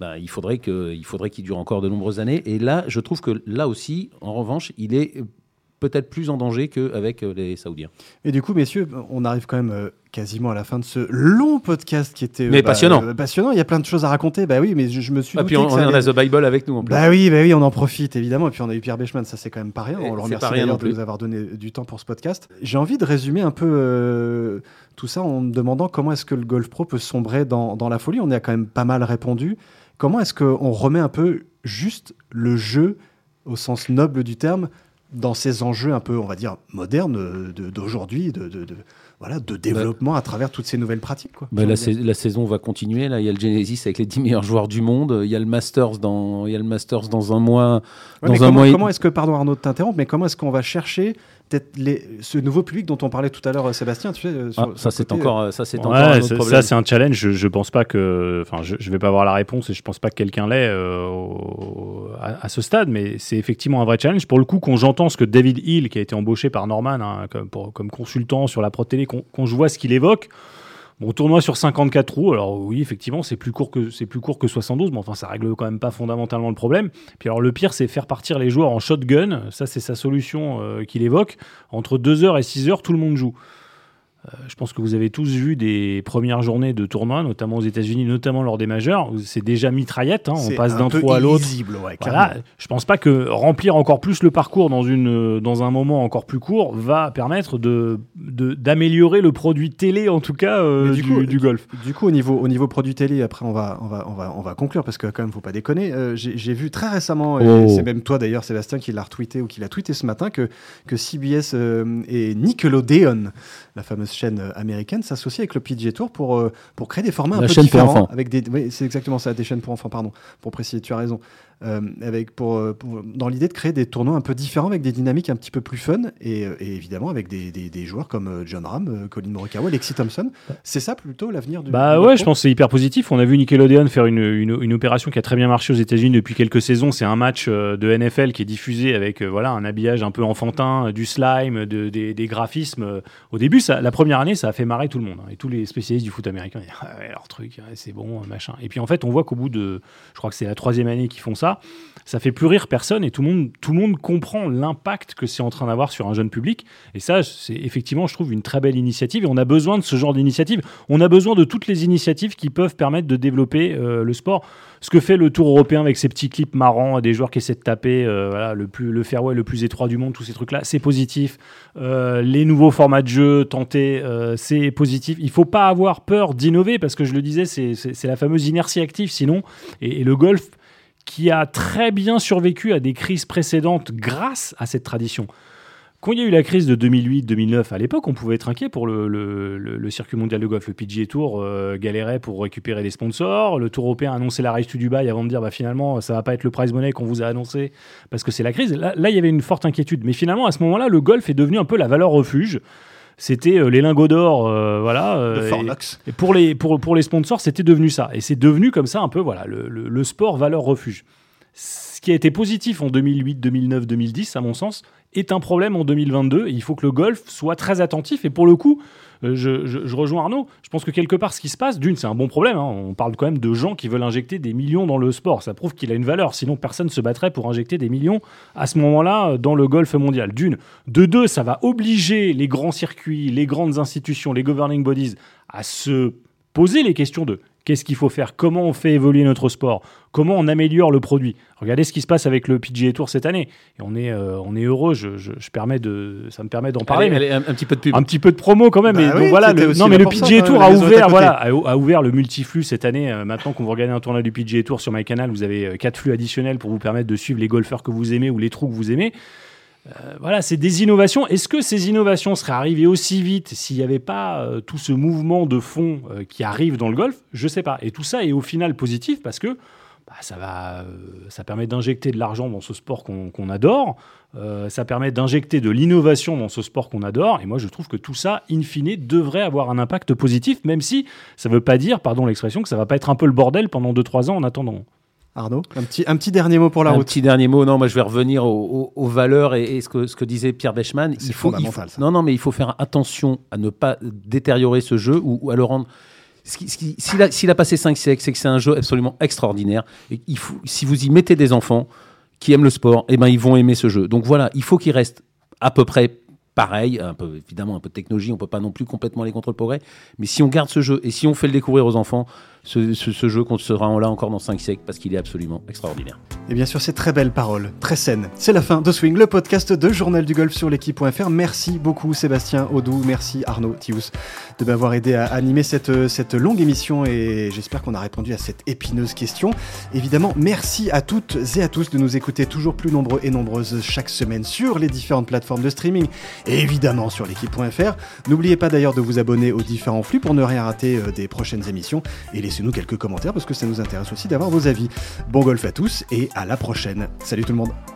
ben, il faudrait il qu'il dure encore de nombreuses années. Et là, je trouve que là aussi, en revanche, il est peut-être plus en danger qu'avec euh, les Saoudiens. Et du coup, messieurs, on arrive quand même euh, quasiment à la fin de ce long podcast qui était euh, Mais passionnant. euh, passionnant. Il y a plein de choses à raconter. Bah oui, mais je, je me suis Ah, douté puis on, on allait- a The Bible avec nous en plus. Bah oui, bah oui, on en profite évidemment. Et puis on a eu Pierre Bechman, ça c'est quand même pas rien. Et On le remercie d'ailleurs de nous avoir donné du temps pour ce podcast. J'ai envie de résumer un peu tout ça en me demandant comment est-ce que le Golf Pro peut sombrer dans, dans la folie. On y a quand même pas mal répondu. Comment est-ce qu'on remet un peu juste le jeu au sens noble du terme dans ces enjeux un peu, on va dire, modernes de- d'aujourd'hui, de, de, de- voilà, de développement à travers toutes ces nouvelles pratiques. Quoi, Bah, la, sais- saison va continuer. Là, il y a le Genesis avec les 10 meilleurs joueurs du monde. Il y a le Masters dans, il y a le Masters dans un mois. Ouais, dans un comment, mois comment est-ce que, pardon Arnaud de t'interrompre, mais comment est-ce qu'on va chercher les, ce nouveau public dont on parlait tout à l'heure, Sébastien tu sais, euh, sur- Ah, ça c'est encore, ça c'est Ouais, encore un autre ça- problème. ça c'est un challenge. Je, je pense pas que, enfin, je, je vais pas avoir la réponse et je pense pas que quelqu'un l'ait euh, à, à ce stade, mais c'est effectivement un vrai challenge. Pour le coup, quand j'entends ce que David Hill, qui a été embauché par Norman hein, comme, pour- comme consultant sur la Pro Télé, qu'on- quand je vois ce qu'il évoque. Bon, tournoi sur 54 trous, alors oui, effectivement, c'est plus court que c'est plus court que 72, mais enfin, ça règle quand même pas fondamentalement le problème. Puis alors, le pire, c'est faire partir les joueurs en shotgun. Ça, c'est sa solution euh, qu'il évoque. Entre 2h et 6h, tout le monde joue. Euh, je pense que vous avez tous vu des premières journées de tournoi, notamment aux États-Unis, notamment lors des majeurs. où C'est déjà mitraillette, hein, on passe un d'un trou à l'autre. ouais, Voilà, je pense pas que remplir encore plus le parcours dans, une, dans un moment encore plus court va permettre de, de- d'améliorer le produit télé, en tout cas, euh, du, du coup, du golf. Du coup, au niveau, au niveau produit télé, après, on va, on va, on va, on va conclure parce que quand même, faut pas déconner. Euh, j'ai, j'ai vu très récemment, et Oh. c'est même toi d'ailleurs, Sébastien, qui l'a retweeté ou qui l'a tweeté ce matin, que, que CBS euh, et Nickelodeon, la fameuse chaîne euh, américaine, s'associent avec le PGA Tour pour, euh, pour créer des formats La un peu chaîne pour différents. enfants. Avec des, oui, c'est exactement ça, des chaînes pour enfants, pardon, pour préciser, tu as raison. Euh, avec pour, euh, pour- dans l'idée de créer des tournois un peu différents avec des dynamiques un petit peu plus fun et, euh, et évidemment avec des, des- des joueurs comme John Ram, Colin Morikawa, Lexi Thompson. C'est ça plutôt l'avenir du Bah ouais, je pense que c'est hyper positif. On a vu Nickelodeon faire une, une, une opération qui a très bien marché aux États-Unis depuis quelques saisons. C'est un match de NFL qui est diffusé avec voilà un habillage un peu enfantin, du slime, de- des, des graphismes. Au début, ça, la première année, ça a fait marrer tout le monde. hein. Et tous les spécialistes du foot américain, ils disent, ah ouais, leur truc, ouais, c'est bon, machin. Et puis en fait, on voit qu'au bout de, je crois que c'est la troisième année qu'ils font ça, ça fait plus rire personne et tout le monde, tout le monde comprend l'impact que c'est en train d'avoir sur un jeune public. Et ça, c'est effectivement, je trouve, une très belle initiative. Et on a besoin de ce genre d'initiative. On a besoin de toutes les initiatives qui peuvent permettre de développer euh, le sport. Ce que fait le Tour européen avec ses petits clips marrants, des joueurs qui essaient de taper euh, le, plus, le fairway le plus étroit du monde, tous ces trucs-là, c'est positif. Euh, les nouveaux formats de jeu tentés, c'est positif. Il faut pas avoir peur d'innover parce que je le disais, c'est- la fameuse inertie active sinon. Et le golf qui a très bien survécu à des crises précédentes grâce à cette tradition. Quand il y a eu la crise de 2008-2009, à l'époque, on pouvait être inquiet pour le, circuit mondial de golf. Le PGA Tour euh, galérait pour récupérer des sponsors. Le Tour européen annonçait la Race to Dubai avant de dire bah, finalement, ça va pas être le prize money qu'on vous a annoncé parce que c'est la crise. Là, il y avait une forte inquiétude. Mais finalement, à ce moment-là, le golf est devenu un peu la valeur refuge. C'était euh, les lingots d'or, euh, voilà. euh, et- pour les, pour, pour les sponsors, c'était devenu ça. Et c'est devenu comme ça un peu voilà, le, le- le sport valeur refuge. Ce qui a été positif en 2008, 2009, 2010, à mon sens, est un problème en 2022. Et il faut que le golf soit très attentif. Et pour le coup, je, je- je rejoins Arnaud. Je pense que quelque part, ce qui se passe, d'une, c'est un bon problème. hein. On parle quand même de gens qui veulent injecter des millions dans le sport. Ça prouve qu'il a une valeur. Sinon, personne ne se battrait pour injecter des millions à ce moment-là euh, dans le golf mondial. D'une. De deux, ça va obliger les grands circuits, les grandes institutions, les governing bodies à se poser les questions de qu'est-ce qu'il faut faire, comment on fait évoluer notre sport, comment on améliore le produit? Regardez ce qui se passe avec le PGA Tour cette année. Et on est, euh, on est heureux, je, je- je permets de, ça me permet d'en parler. Allez, mais allez, un, un petit peu de pub. un petit peu de promo quand même. Bah et donc voilà, le, non, mais le PGA Tour les a ouvert, voilà, a, a ouvert le multiflux cette année. Euh, maintenant qu'on vous regardez un tournoi du PGA Tour sur MyCanal, vous avez euh, quatre flux additionnels pour vous permettre de suivre les golfeurs que vous aimez ou les trous que vous aimez. Voilà, c'est des innovations. Est-ce que ces innovations seraient arrivées aussi vite s'il n'y avait pas tout ce mouvement de fond qui arrive dans le golf? Je ne sais pas. Et tout ça est au final positif parce que bah, ça, permet d'injecter de l'argent dans ce sport qu'on adore. ça permet d'injecter de l'innovation dans ce sport qu'on adore. Et moi, je trouve que tout ça, in fine, devrait avoir un impact positif, même si ça ne veut pas dire, pardon l'expression, que ça va pas être un peu le bordel pendant 2-3 ans en attendant. Arnaud, un petit, un petit dernier mot pour la route. Un petit dernier mot, non, moi je vais revenir aux, valeurs et, ce, que, ce que disait Pierre Bechmann. Il faut, non, non, mais il faut faire attention à ne pas détériorer ce jeu ou, à le rendre. S'il a, passé 5 siècles, c'est que c'est un jeu absolument extraordinaire. Et il faut, si vous y mettez des enfants qui aiment le sport, eh ben, ils vont aimer ce jeu. Donc voilà, il faut qu'il reste à peu près pareil, un peu, évidemment un peu de technologie, on peut pas non plus complètement aller contre le progrès, mais si on garde ce jeu et si on fait le découvrir aux enfants, ce, jeu sera là encore dans 5 siècles parce qu'il est absolument extraordinaire. Et bien sûr, ces très belles paroles, très saines. C'est la fin de Swing, le podcast de Journal du Golf sur l'équipe.fr. Merci beaucoup Sébastien Audou, merci Arnaud Tius de m'avoir aidé à animer cette, cette longue émission et j'espère qu'on a répondu à cette épineuse question. Évidemment, merci à toutes et à tous de nous écouter toujours plus nombreux et nombreuses chaque semaine sur les différentes plateformes de streaming et évidemment sur l'équipe.fr. N'oubliez pas d'ailleurs de vous abonner aux différents flux pour ne rien rater euh, des prochaines émissions et les laissez-nous quelques commentaires parce que ça nous intéresse aussi d'avoir vos avis. Bon golf à tous et à la prochaine. Salut tout le monde